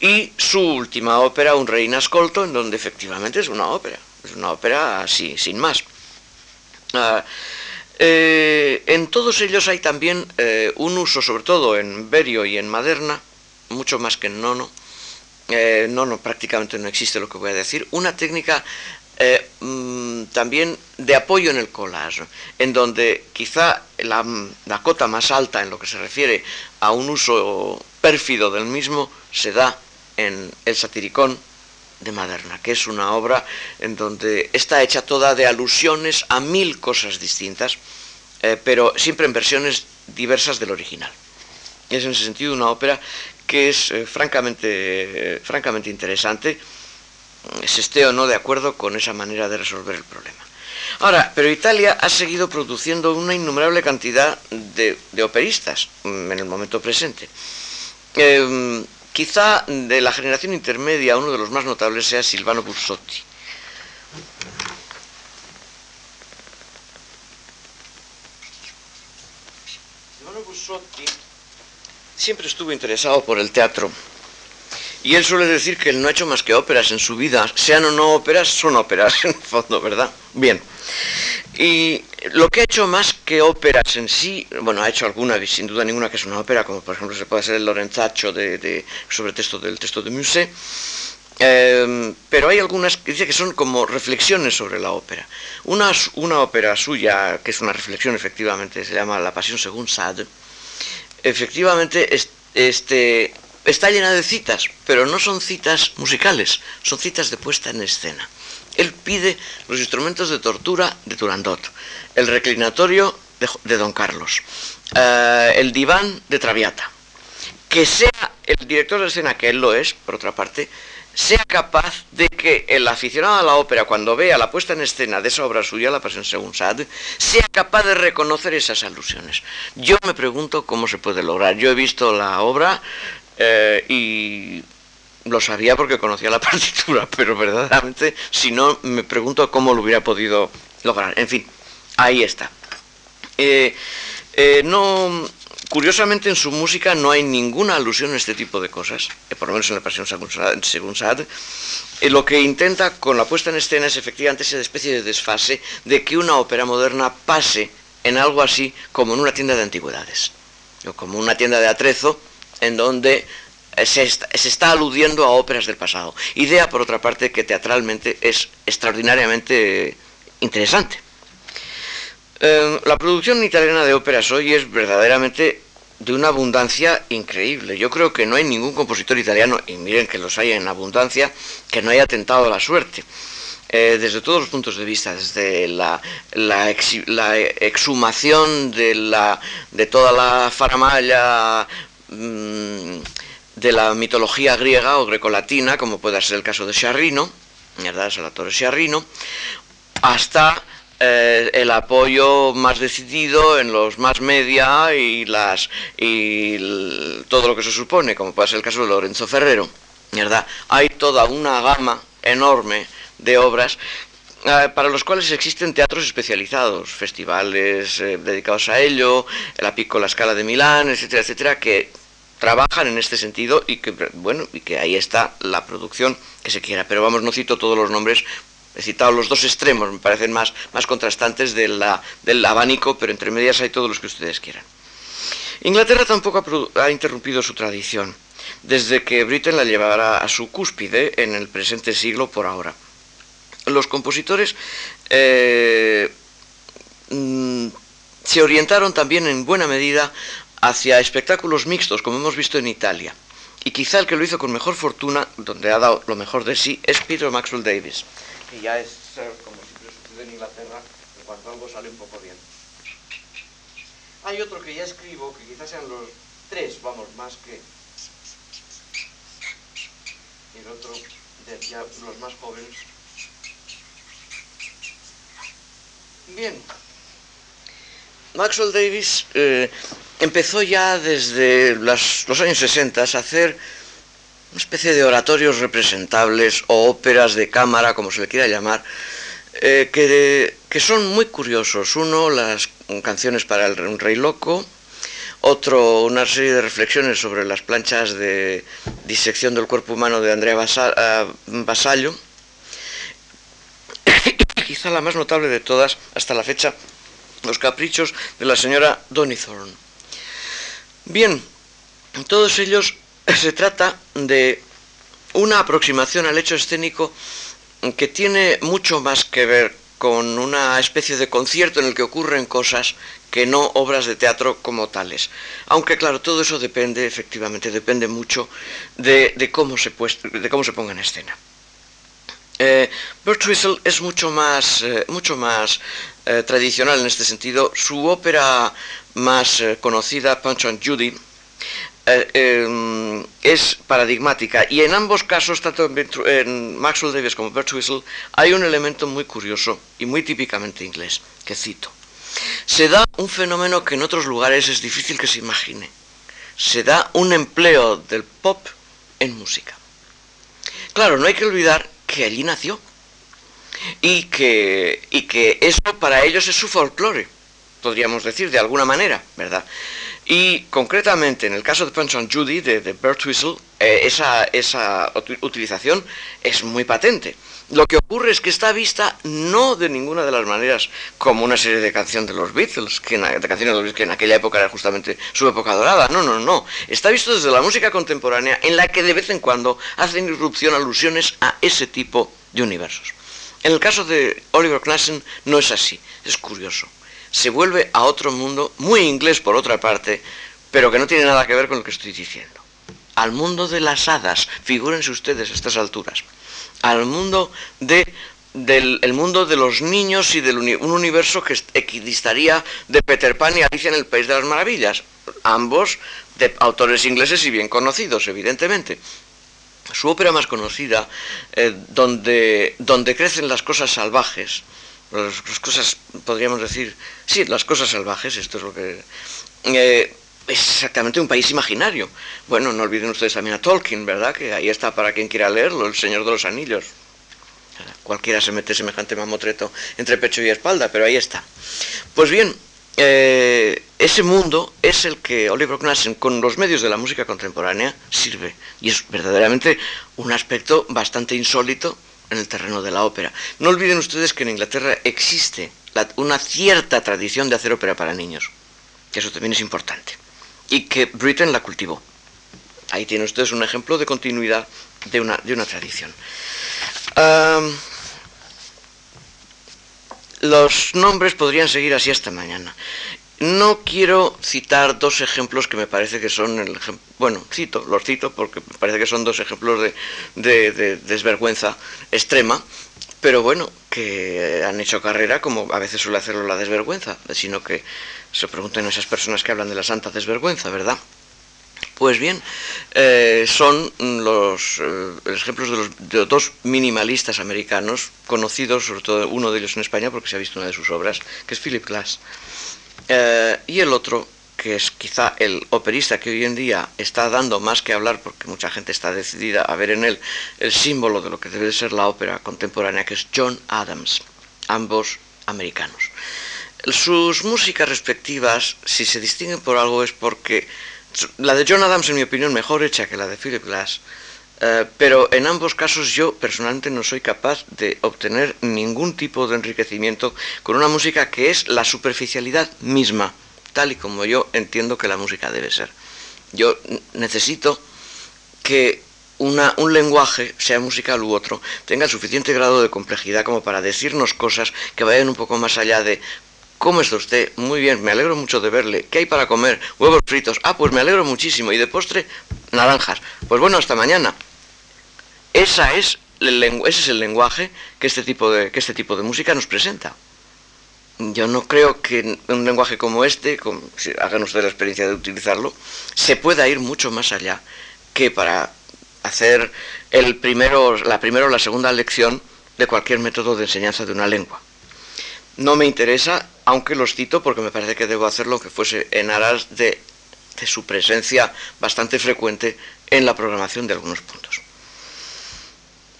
Y su última ópera, Un Reina Ascolto, en donde efectivamente es una ópera, es una ópera así, sin más. Ah, eh, en todos ellos hay también eh, un uso, sobre todo en Berio y en Maderna, mucho más que en Nono. Eh, nono prácticamente no existe lo que voy a decir. Una técnica mm, también de apoyo en el collage, en donde quizá la, la, cota más alta en lo que se refiere a un uso pérfido del mismo se da en el satiricón de Maderna, que es una obra en donde está hecha toda de alusiones a mil cosas distintas, eh, pero siempre en versiones diversas del original. Es en ese sentido una ópera que es eh, francamente, eh, francamente interesante, se esté o no de acuerdo con esa manera de resolver el problema. Ahora, pero Italia ha seguido produciendo una innumerable cantidad de, operistas mm, en el momento presente. Em, Quizá de la generación intermedia uno de los más notables sea Silvano Bussotti. Silvano Bussotti siempre estuvo interesado por el teatro. Y él suele decir que él no ha hecho más que óperas en su vida. Sean o no óperas, son óperas en el fondo, ¿verdad? Bien. Y lo que ha hecho más que óperas en sí, bueno, ha hecho alguna, sin duda ninguna que es una ópera, como por ejemplo se puede hacer el Lorenzaccio de, sobre texto del texto de Musset, em, pero hay algunas que dice que son como reflexiones sobre la ópera. Una, una ópera suya, que es una reflexión efectivamente, se llama La Pasión según Sade, efectivamente este, está llena de citas, pero no son citas musicales, son citas de puesta en escena. Él pide los instrumentos de tortura de Turandot, el reclinatorio de, Don Carlos, eh, el diván de Traviata. Que sea el director de escena, que él lo es, por otra parte, sea capaz de que el aficionado a la ópera, cuando vea la puesta en escena de esa obra suya, La Pasión según Sade, sea capaz de reconocer esas alusiones. Yo me pregunto cómo se puede lograr. Yo he visto la obra eh, y lo sabía porque conocía la partitura, pero verdaderamente, si no, me pregunto cómo lo hubiera podido lograr. En fin, ahí está. Eh, eh, no, curiosamente en su música no hay ninguna alusión a este tipo de cosas, eh, por lo menos en la pasión según Saad. lo que intenta con la puesta en escena es efectivamente esa especie de desfase de que una ópera moderna pase en algo así como en una tienda de antigüedades, o como una tienda de atrezo, en donde se está, aludiendo a óperas del pasado. Idea, por otra parte, que teatralmente es extraordinariamente interesante. Eh, la producción italiana de óperas hoy es verdaderamente de una abundancia increíble. Yo creo que no hay ningún compositor italiano, y miren que los hay en abundancia, que no haya tentado la suerte. Eh, desde todos los puntos de vista, desde la, exhumación de, la, de toda la faramalla mm, de la mitología griega o grecolatina, como puede ser el caso de Sciarrino, ¿verdad? Salvatore Sciarrino, hasta eh, el apoyo más decidido en los más media y, las, y todo lo que se supone, como puede ser el caso de Lorenzo Ferrero. ¿verdad? Hay toda una gama enorme de obras eh, para los cuales existen teatros especializados, festivales eh, dedicados a ello, la Piccola Scala de Milán, etcétera, etcétera, que trabajan en este sentido y que bueno y que ahí está la producción que se quiera. Pero vamos, no cito todos los nombres, he citado los dos extremos, me parecen más, más contrastantes de la, del abanico, pero entre medias hay todos los que ustedes quieran. Inglaterra tampoco ha, interrumpido su tradición, desde que Britain la llevará a su cúspide en el presente siglo por ahora. Los compositores eh, mm, se orientaron también en buena medida hacia espectáculos mixtos, como hemos visto en Italia. Y quizá el que lo hizo con mejor fortuna, donde ha dado lo mejor de sí, es Peter Maxwell Davis, que ya es, como siempre sucede en Inglaterra, en cuanto algo sale un poco bien. Hay otro que ya escribo, que quizás sean los tres, vamos, más que... El otro, de ya los más jóvenes. Bien. Maxwell Davis eh, empezó ya desde los años 60 a hacer una especie de oratorios representables o óperas de cámara, como se le quiera llamar, eh, que, son muy curiosos. Uno, las canciones para el un rey loco, otro, una serie de reflexiones sobre las planchas de disección del cuerpo humano de Andrea Basallo, y quizá la más notable de todas hasta la fecha, los caprichos de la señora Donithorne. Bien, todos ellos se trata de una aproximación al hecho escénico que tiene mucho más que ver con una especie de concierto en el que ocurren cosas que no obras de teatro como tales. Aunque claro, todo eso depende, efectivamente, depende mucho de, cómo, se de cómo se ponga en escena. Eh, Bert es mucho más, eh, mucho más eh, tradicional en este sentido. Su ópera más eh, conocida, Punch and Judy, eh, em, es paradigmática y en ambos casos, tanto en, Maxwell Davis como Bert Whistle, hay un elemento muy curioso y muy típicamente inglés, que cito. Se da un fenómeno que en otros lugares es difícil que se imagine. Se da un empleo del pop en música. Claro, no hay que olvidar que allí nació y que, y que eso para ellos es su folclore podríamos decir, de alguna manera, ¿verdad? Y concretamente en el caso de Punch on Judy, de, de Bert Whistle, eh, esa, esa utilización es muy patente. Lo que ocurre es que está vista no de ninguna de las maneras como una serie de canciones de los Beatles, que de canciones de los Beatles que en aquella época era justamente su época dorada. No, no, no. Está visto desde la música contemporánea en la que de vez en cuando hacen irrupción alusiones a ese tipo de universos. En el caso de Oliver Knassen no es así, es curioso se vuelve a otro mundo, muy inglés por otra parte, pero que no tiene nada que ver con lo que estoy diciendo. Al mundo de las hadas, figúrense ustedes a estas alturas. Al mundo de del el mundo de los niños y de un universo que equidistaría de Peter Pan y Alicia en el País de las Maravillas, ambos de autores ingleses y bien conocidos, evidentemente. Su ópera más conocida, eh, donde, donde crecen las cosas salvajes, las, cosas, podríamos decir, sí, las cosas salvajes, esto es lo que... Eh, es exactamente un país imaginario. Bueno, no olviden ustedes también a Tolkien, ¿verdad? Que ahí está para quien quiera leerlo, El Señor de los Anillos. Cualquiera se mete semejante mamotreto entre pecho y espalda, pero ahí está. Pues bien, eh, ese mundo es el que Oliver Knassen, con los medios de la música contemporánea, sirve. Y es verdaderamente un aspecto bastante insólito en el terreno de la ópera. No olviden ustedes que en Inglaterra existe una cierta tradición de hacer ópera para niños, que eso también es importante, y que Britain la cultivó. Ahí tienen ustedes un ejemplo de continuidad de una, de una tradición. Los nombres podrían seguir así hasta mañana. No quiero citar dos ejemplos que me parece que son el bueno, cito, los cito porque me parece que son dos ejemplos de, desvergüenza extrema, pero bueno, que han hecho carrera como a veces suele hacerlo la desvergüenza, sino que se pregunten esas personas que hablan de la santa desvergüenza, ¿verdad? Pues bien, eh, son los eh, ejemplos de los, dos minimalistas americanos, conocidos, sobre todo uno de ellos en España porque se ha visto una de sus obras, que es Philip Glass. Eh, y el otro, que es quizá el operista que hoy en día está dando más que hablar, porque mucha gente está decidida a ver en él el símbolo de lo que debe ser la ópera contemporánea, que es John Adams, ambos americanos. Sus músicas respectivas, si se distinguen por algo, es porque la de John Adams, en mi opinión, mejor hecha que la de Philip Glass. Eh, pero en ambos casos yo personalmente no soy capaz de obtener ningún tipo de enriquecimiento con una música que es la superficialidad misma, tal y como yo entiendo que la música debe ser. Yo necesito que una, un lenguaje, sea musical u otro, tenga el suficiente grado de complejidad como para decirnos cosas que vayan un poco más allá de ¿Cómo está usted? Muy bien, me alegro mucho de verle. ¿Qué hay para comer? Huevos fritos. Ah, pues me alegro muchísimo. Y de postre, naranjas. Pues bueno, hasta mañana. Esa es ese es el lenguaje que este, tipo de, que este tipo de música nos presenta. Yo no creo que un lenguaje como este, hagan ustedes la experiencia de utilizarlo, se pueda ir mucho más allá que para hacer el primero, la primera o la segunda lección de cualquier método de enseñanza de una lengua. No me interesa aunque los cito porque me parece que debo hacerlo que fuese en aras de, su presencia bastante frecuente en la programación de algunos puntos.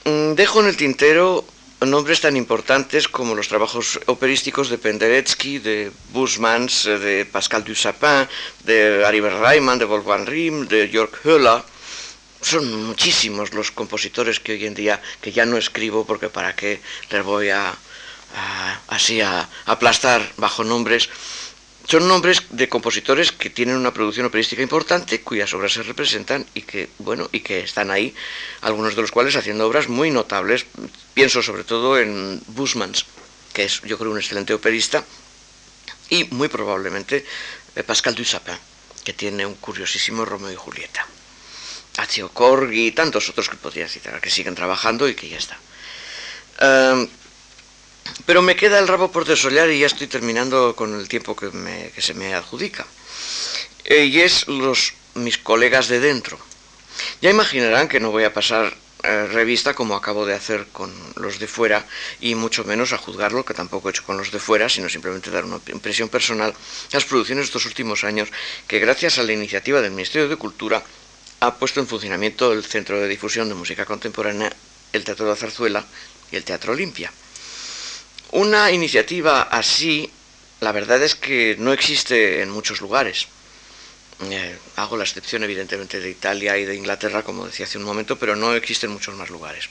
Mm, dejo en el tintero nombres tan importantes como los trabajos operísticos de Penderecki, de Busmans, de Pascal Dussapin, de Ariver Reimann, de Wolfgang Riem, de Jörg Höller. Son muchísimos los compositores que hoy en día, que ya no escribo porque para qué les voy a, así a, aplastar bajo nombres. Son nombres de compositores que tienen una producción operística importante, cuyas obras se representan y que, bueno, y que están ahí, algunos de los cuales haciendo obras muy notables. Pienso sobre todo en Busmans, que es, yo creo, un excelente operista, y muy probablemente eh, Pascal Dussapin, que tiene un curiosísimo Romeo y Julieta. Accio Corgi y tantos otros que podría citar, que siguen trabajando y que ya está. Em, pero me queda el rabo por desollar y ya estoy terminando con el tiempo que, se me adjudica. Eh, y es los mis colegas de dentro. Ya imaginarán que no voy a pasar eh, revista como acabo de hacer con los de fuera y mucho menos a juzgarlo, que tampoco he hecho con los de fuera, sino simplemente dar una impresión personal, las producciones de estos últimos años que gracias a la iniciativa del Ministerio de Cultura ha puesto en funcionamiento el Centro de Difusión de Música Contemporánea, el Teatro de la Zarzuela y el Teatro Olimpia. Una iniciativa así, la verdad es que no existe en muchos lugares. Eh, hago la excepción evidentemente de Italia y de Inglaterra, como decía hace un momento, pero no existe en muchos más lugares.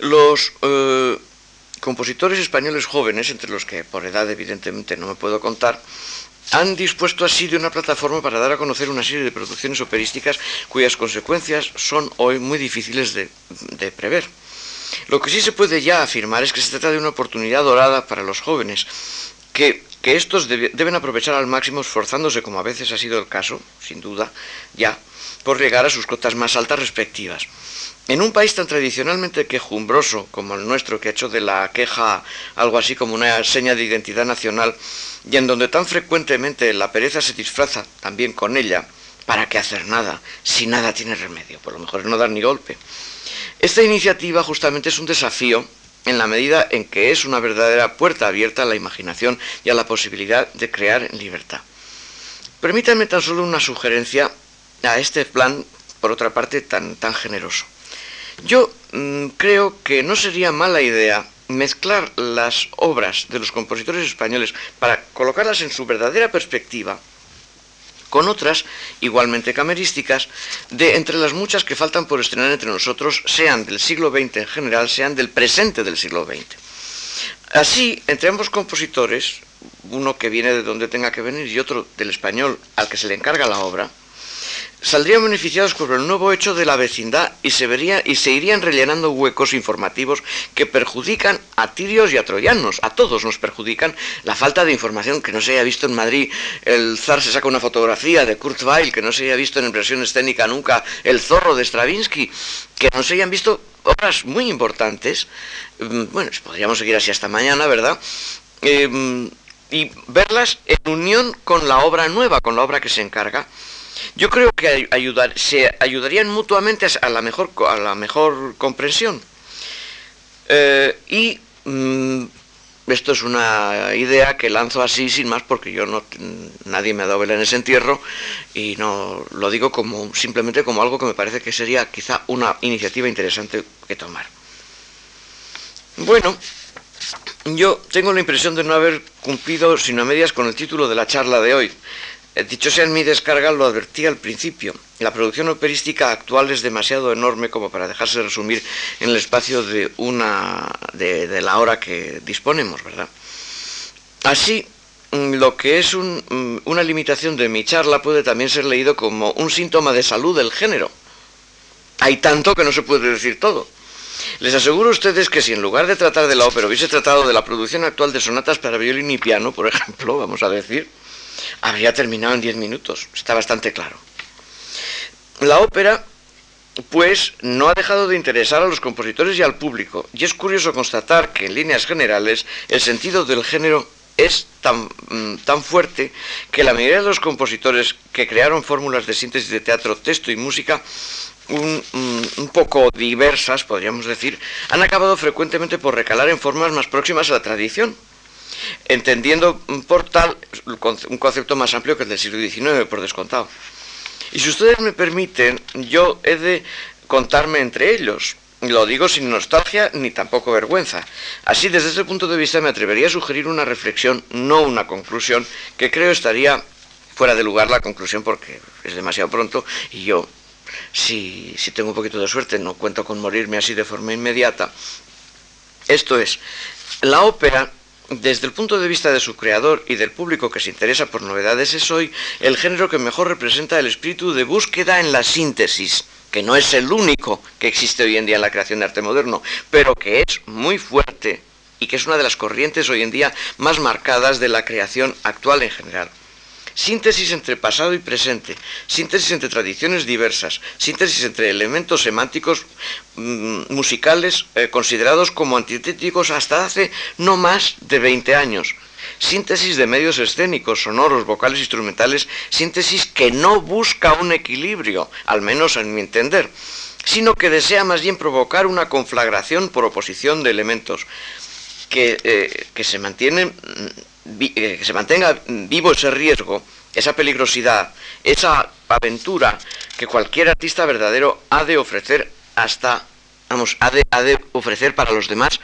Los eh, compositores españoles jóvenes, entre los que por edad evidentemente no me puedo contar, han dispuesto así de una plataforma para dar a conocer una serie de producciones operísticas cuyas consecuencias son hoy muy difíciles de prever. Lo que sí se puede ya afirmar es que se trata de una oportunidad dorada para los jóvenes, que, estos deben aprovechar al máximo esforzándose, como a veces ha sido el caso, sin duda, ya, por llegar a sus cotas más altas respectivas. En un país tan tradicionalmente quejumbroso como el nuestro, que ha hecho de la queja algo así como una seña de identidad nacional, y en donde tan frecuentemente la pereza se disfraza también con ella, ¿para qué hacer nada? Si nada tiene remedio, por lo mejor no dar ni golpe. Esta iniciativa justamente es un desafío en la medida en que es una verdadera puerta abierta a la imaginación y a la posibilidad de crear en libertad. Permítanme tan solo una sugerencia a este plan, por otra parte, tan, tan generoso. Yo mm, creo que no sería mala idea mezclar las obras de los compositores españoles para colocarlas en su verdadera perspectiva con otras igualmente camerísticas, de entre las muchas que faltan por estrenar entre nosotros, sean del siglo XX en general, sean del presente del siglo XX. Así, entre ambos compositores, uno que viene de donde tenga que venir y otro del español al que se le encarga la obra, saldrían beneficiados por el nuevo hecho de la vecindad y se, vería, y se irían rellenando huecos informativos que perjudican a tirios y a troyanos, a todos nos perjudican. La falta de información que no se haya visto en Madrid, el zar se saca una fotografía de Kurt Weill, que no se haya visto en impresión escénica nunca el zorro de Stravinsky, que no se hayan visto obras muy importantes, mm, bueno, podríamos seguir así hasta mañana, ¿verdad? Em, y verlas en unión con la obra nueva, con la obra que se encarga Yo creo que ayudar, se ayudarían mutuamente a la mejor, a la mejor comprensión. Eh, y mm, esto es una idea que lanzo así sin más porque yo no nadie me ha dado vela en ese entierro y no lo digo como simplemente como algo que me parece que sería quizá una iniciativa interesante que tomar. Bueno, yo tengo la impresión de no haber cumplido sino a medias con el título de la charla de hoy. Eh, dicho sea en mi descarga, lo advertí al principio. La producción operística actual es demasiado enorme como para dejarse resumir en el espacio de, una, de, la hora que disponemos, ¿verdad? Así, mm, lo que es mm, una limitación de mi charla puede también ser leído como un síntoma de salud del género. Hay tanto que no se puede decir todo. Les aseguro a ustedes que si en lugar de tratar de la ópera hubiese tratado de la producción actual de sonatas para violín y piano, por ejemplo, vamos a decir, habría terminado en diez minutos. Está bastante claro. La ópera, pues, no ha dejado de interesar a los compositores y al público, y es curioso constatar que en líneas generales el sentido del género es tan, mm, tan, fuerte que la mayoría de los compositores que crearon fórmulas de síntesis de teatro, texto y música un, mm, un, poco diversas, podríamos decir, han acabado frecuentemente por recalar en formas más próximas a la tradición, entendiendo por tal un concepto más amplio que el del siglo XIX, por descontado. Y si ustedes me permiten, yo he de contarme entre ellos. Lo digo sin nostalgia ni tampoco vergüenza. Así, desde ese punto de vista, me atrevería a sugerir una reflexión, no una conclusión, que creo estaría fuera de lugar la conclusión porque es demasiado pronto y yo, si, si tengo un poquito de suerte, no cuento con morirme así de forma inmediata. Esto es, la ópera desde el punto de vista de su creador y del público que se interesa por novedades, es hoy el género que mejor representa el espíritu de búsqueda en la síntesis, que no es el único que existe hoy en día en la creación de arte moderno, pero que es muy fuerte y que es una de las corrientes hoy en día más marcadas de la creación actual en general. Síntesis entre pasado y presente, síntesis entre tradiciones diversas, síntesis entre elementos semánticos mm, musicales eh, considerados como antitéticos hasta hace no más de 20 años. Síntesis de medios escénicos, sonoros, vocales, instrumentales, síntesis que no busca un equilibrio, al menos en mi entender, sino que desea más bien provocar una conflagración por oposición de elementos que, eh, que se mantienen eh, que se mantenga vivo ese riesgo, esa peligrosidad, esa aventura que cualquier artista verdadero ha de ofrecer hasta, vamos, ha de, ha de ofrecer para los demás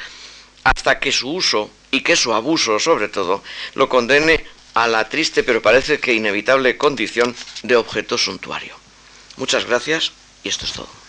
hasta que su uso y que su abuso, sobre todo, lo condene a la triste pero parece que inevitable condición de objeto suntuario. Muchas gracias y esto es todo.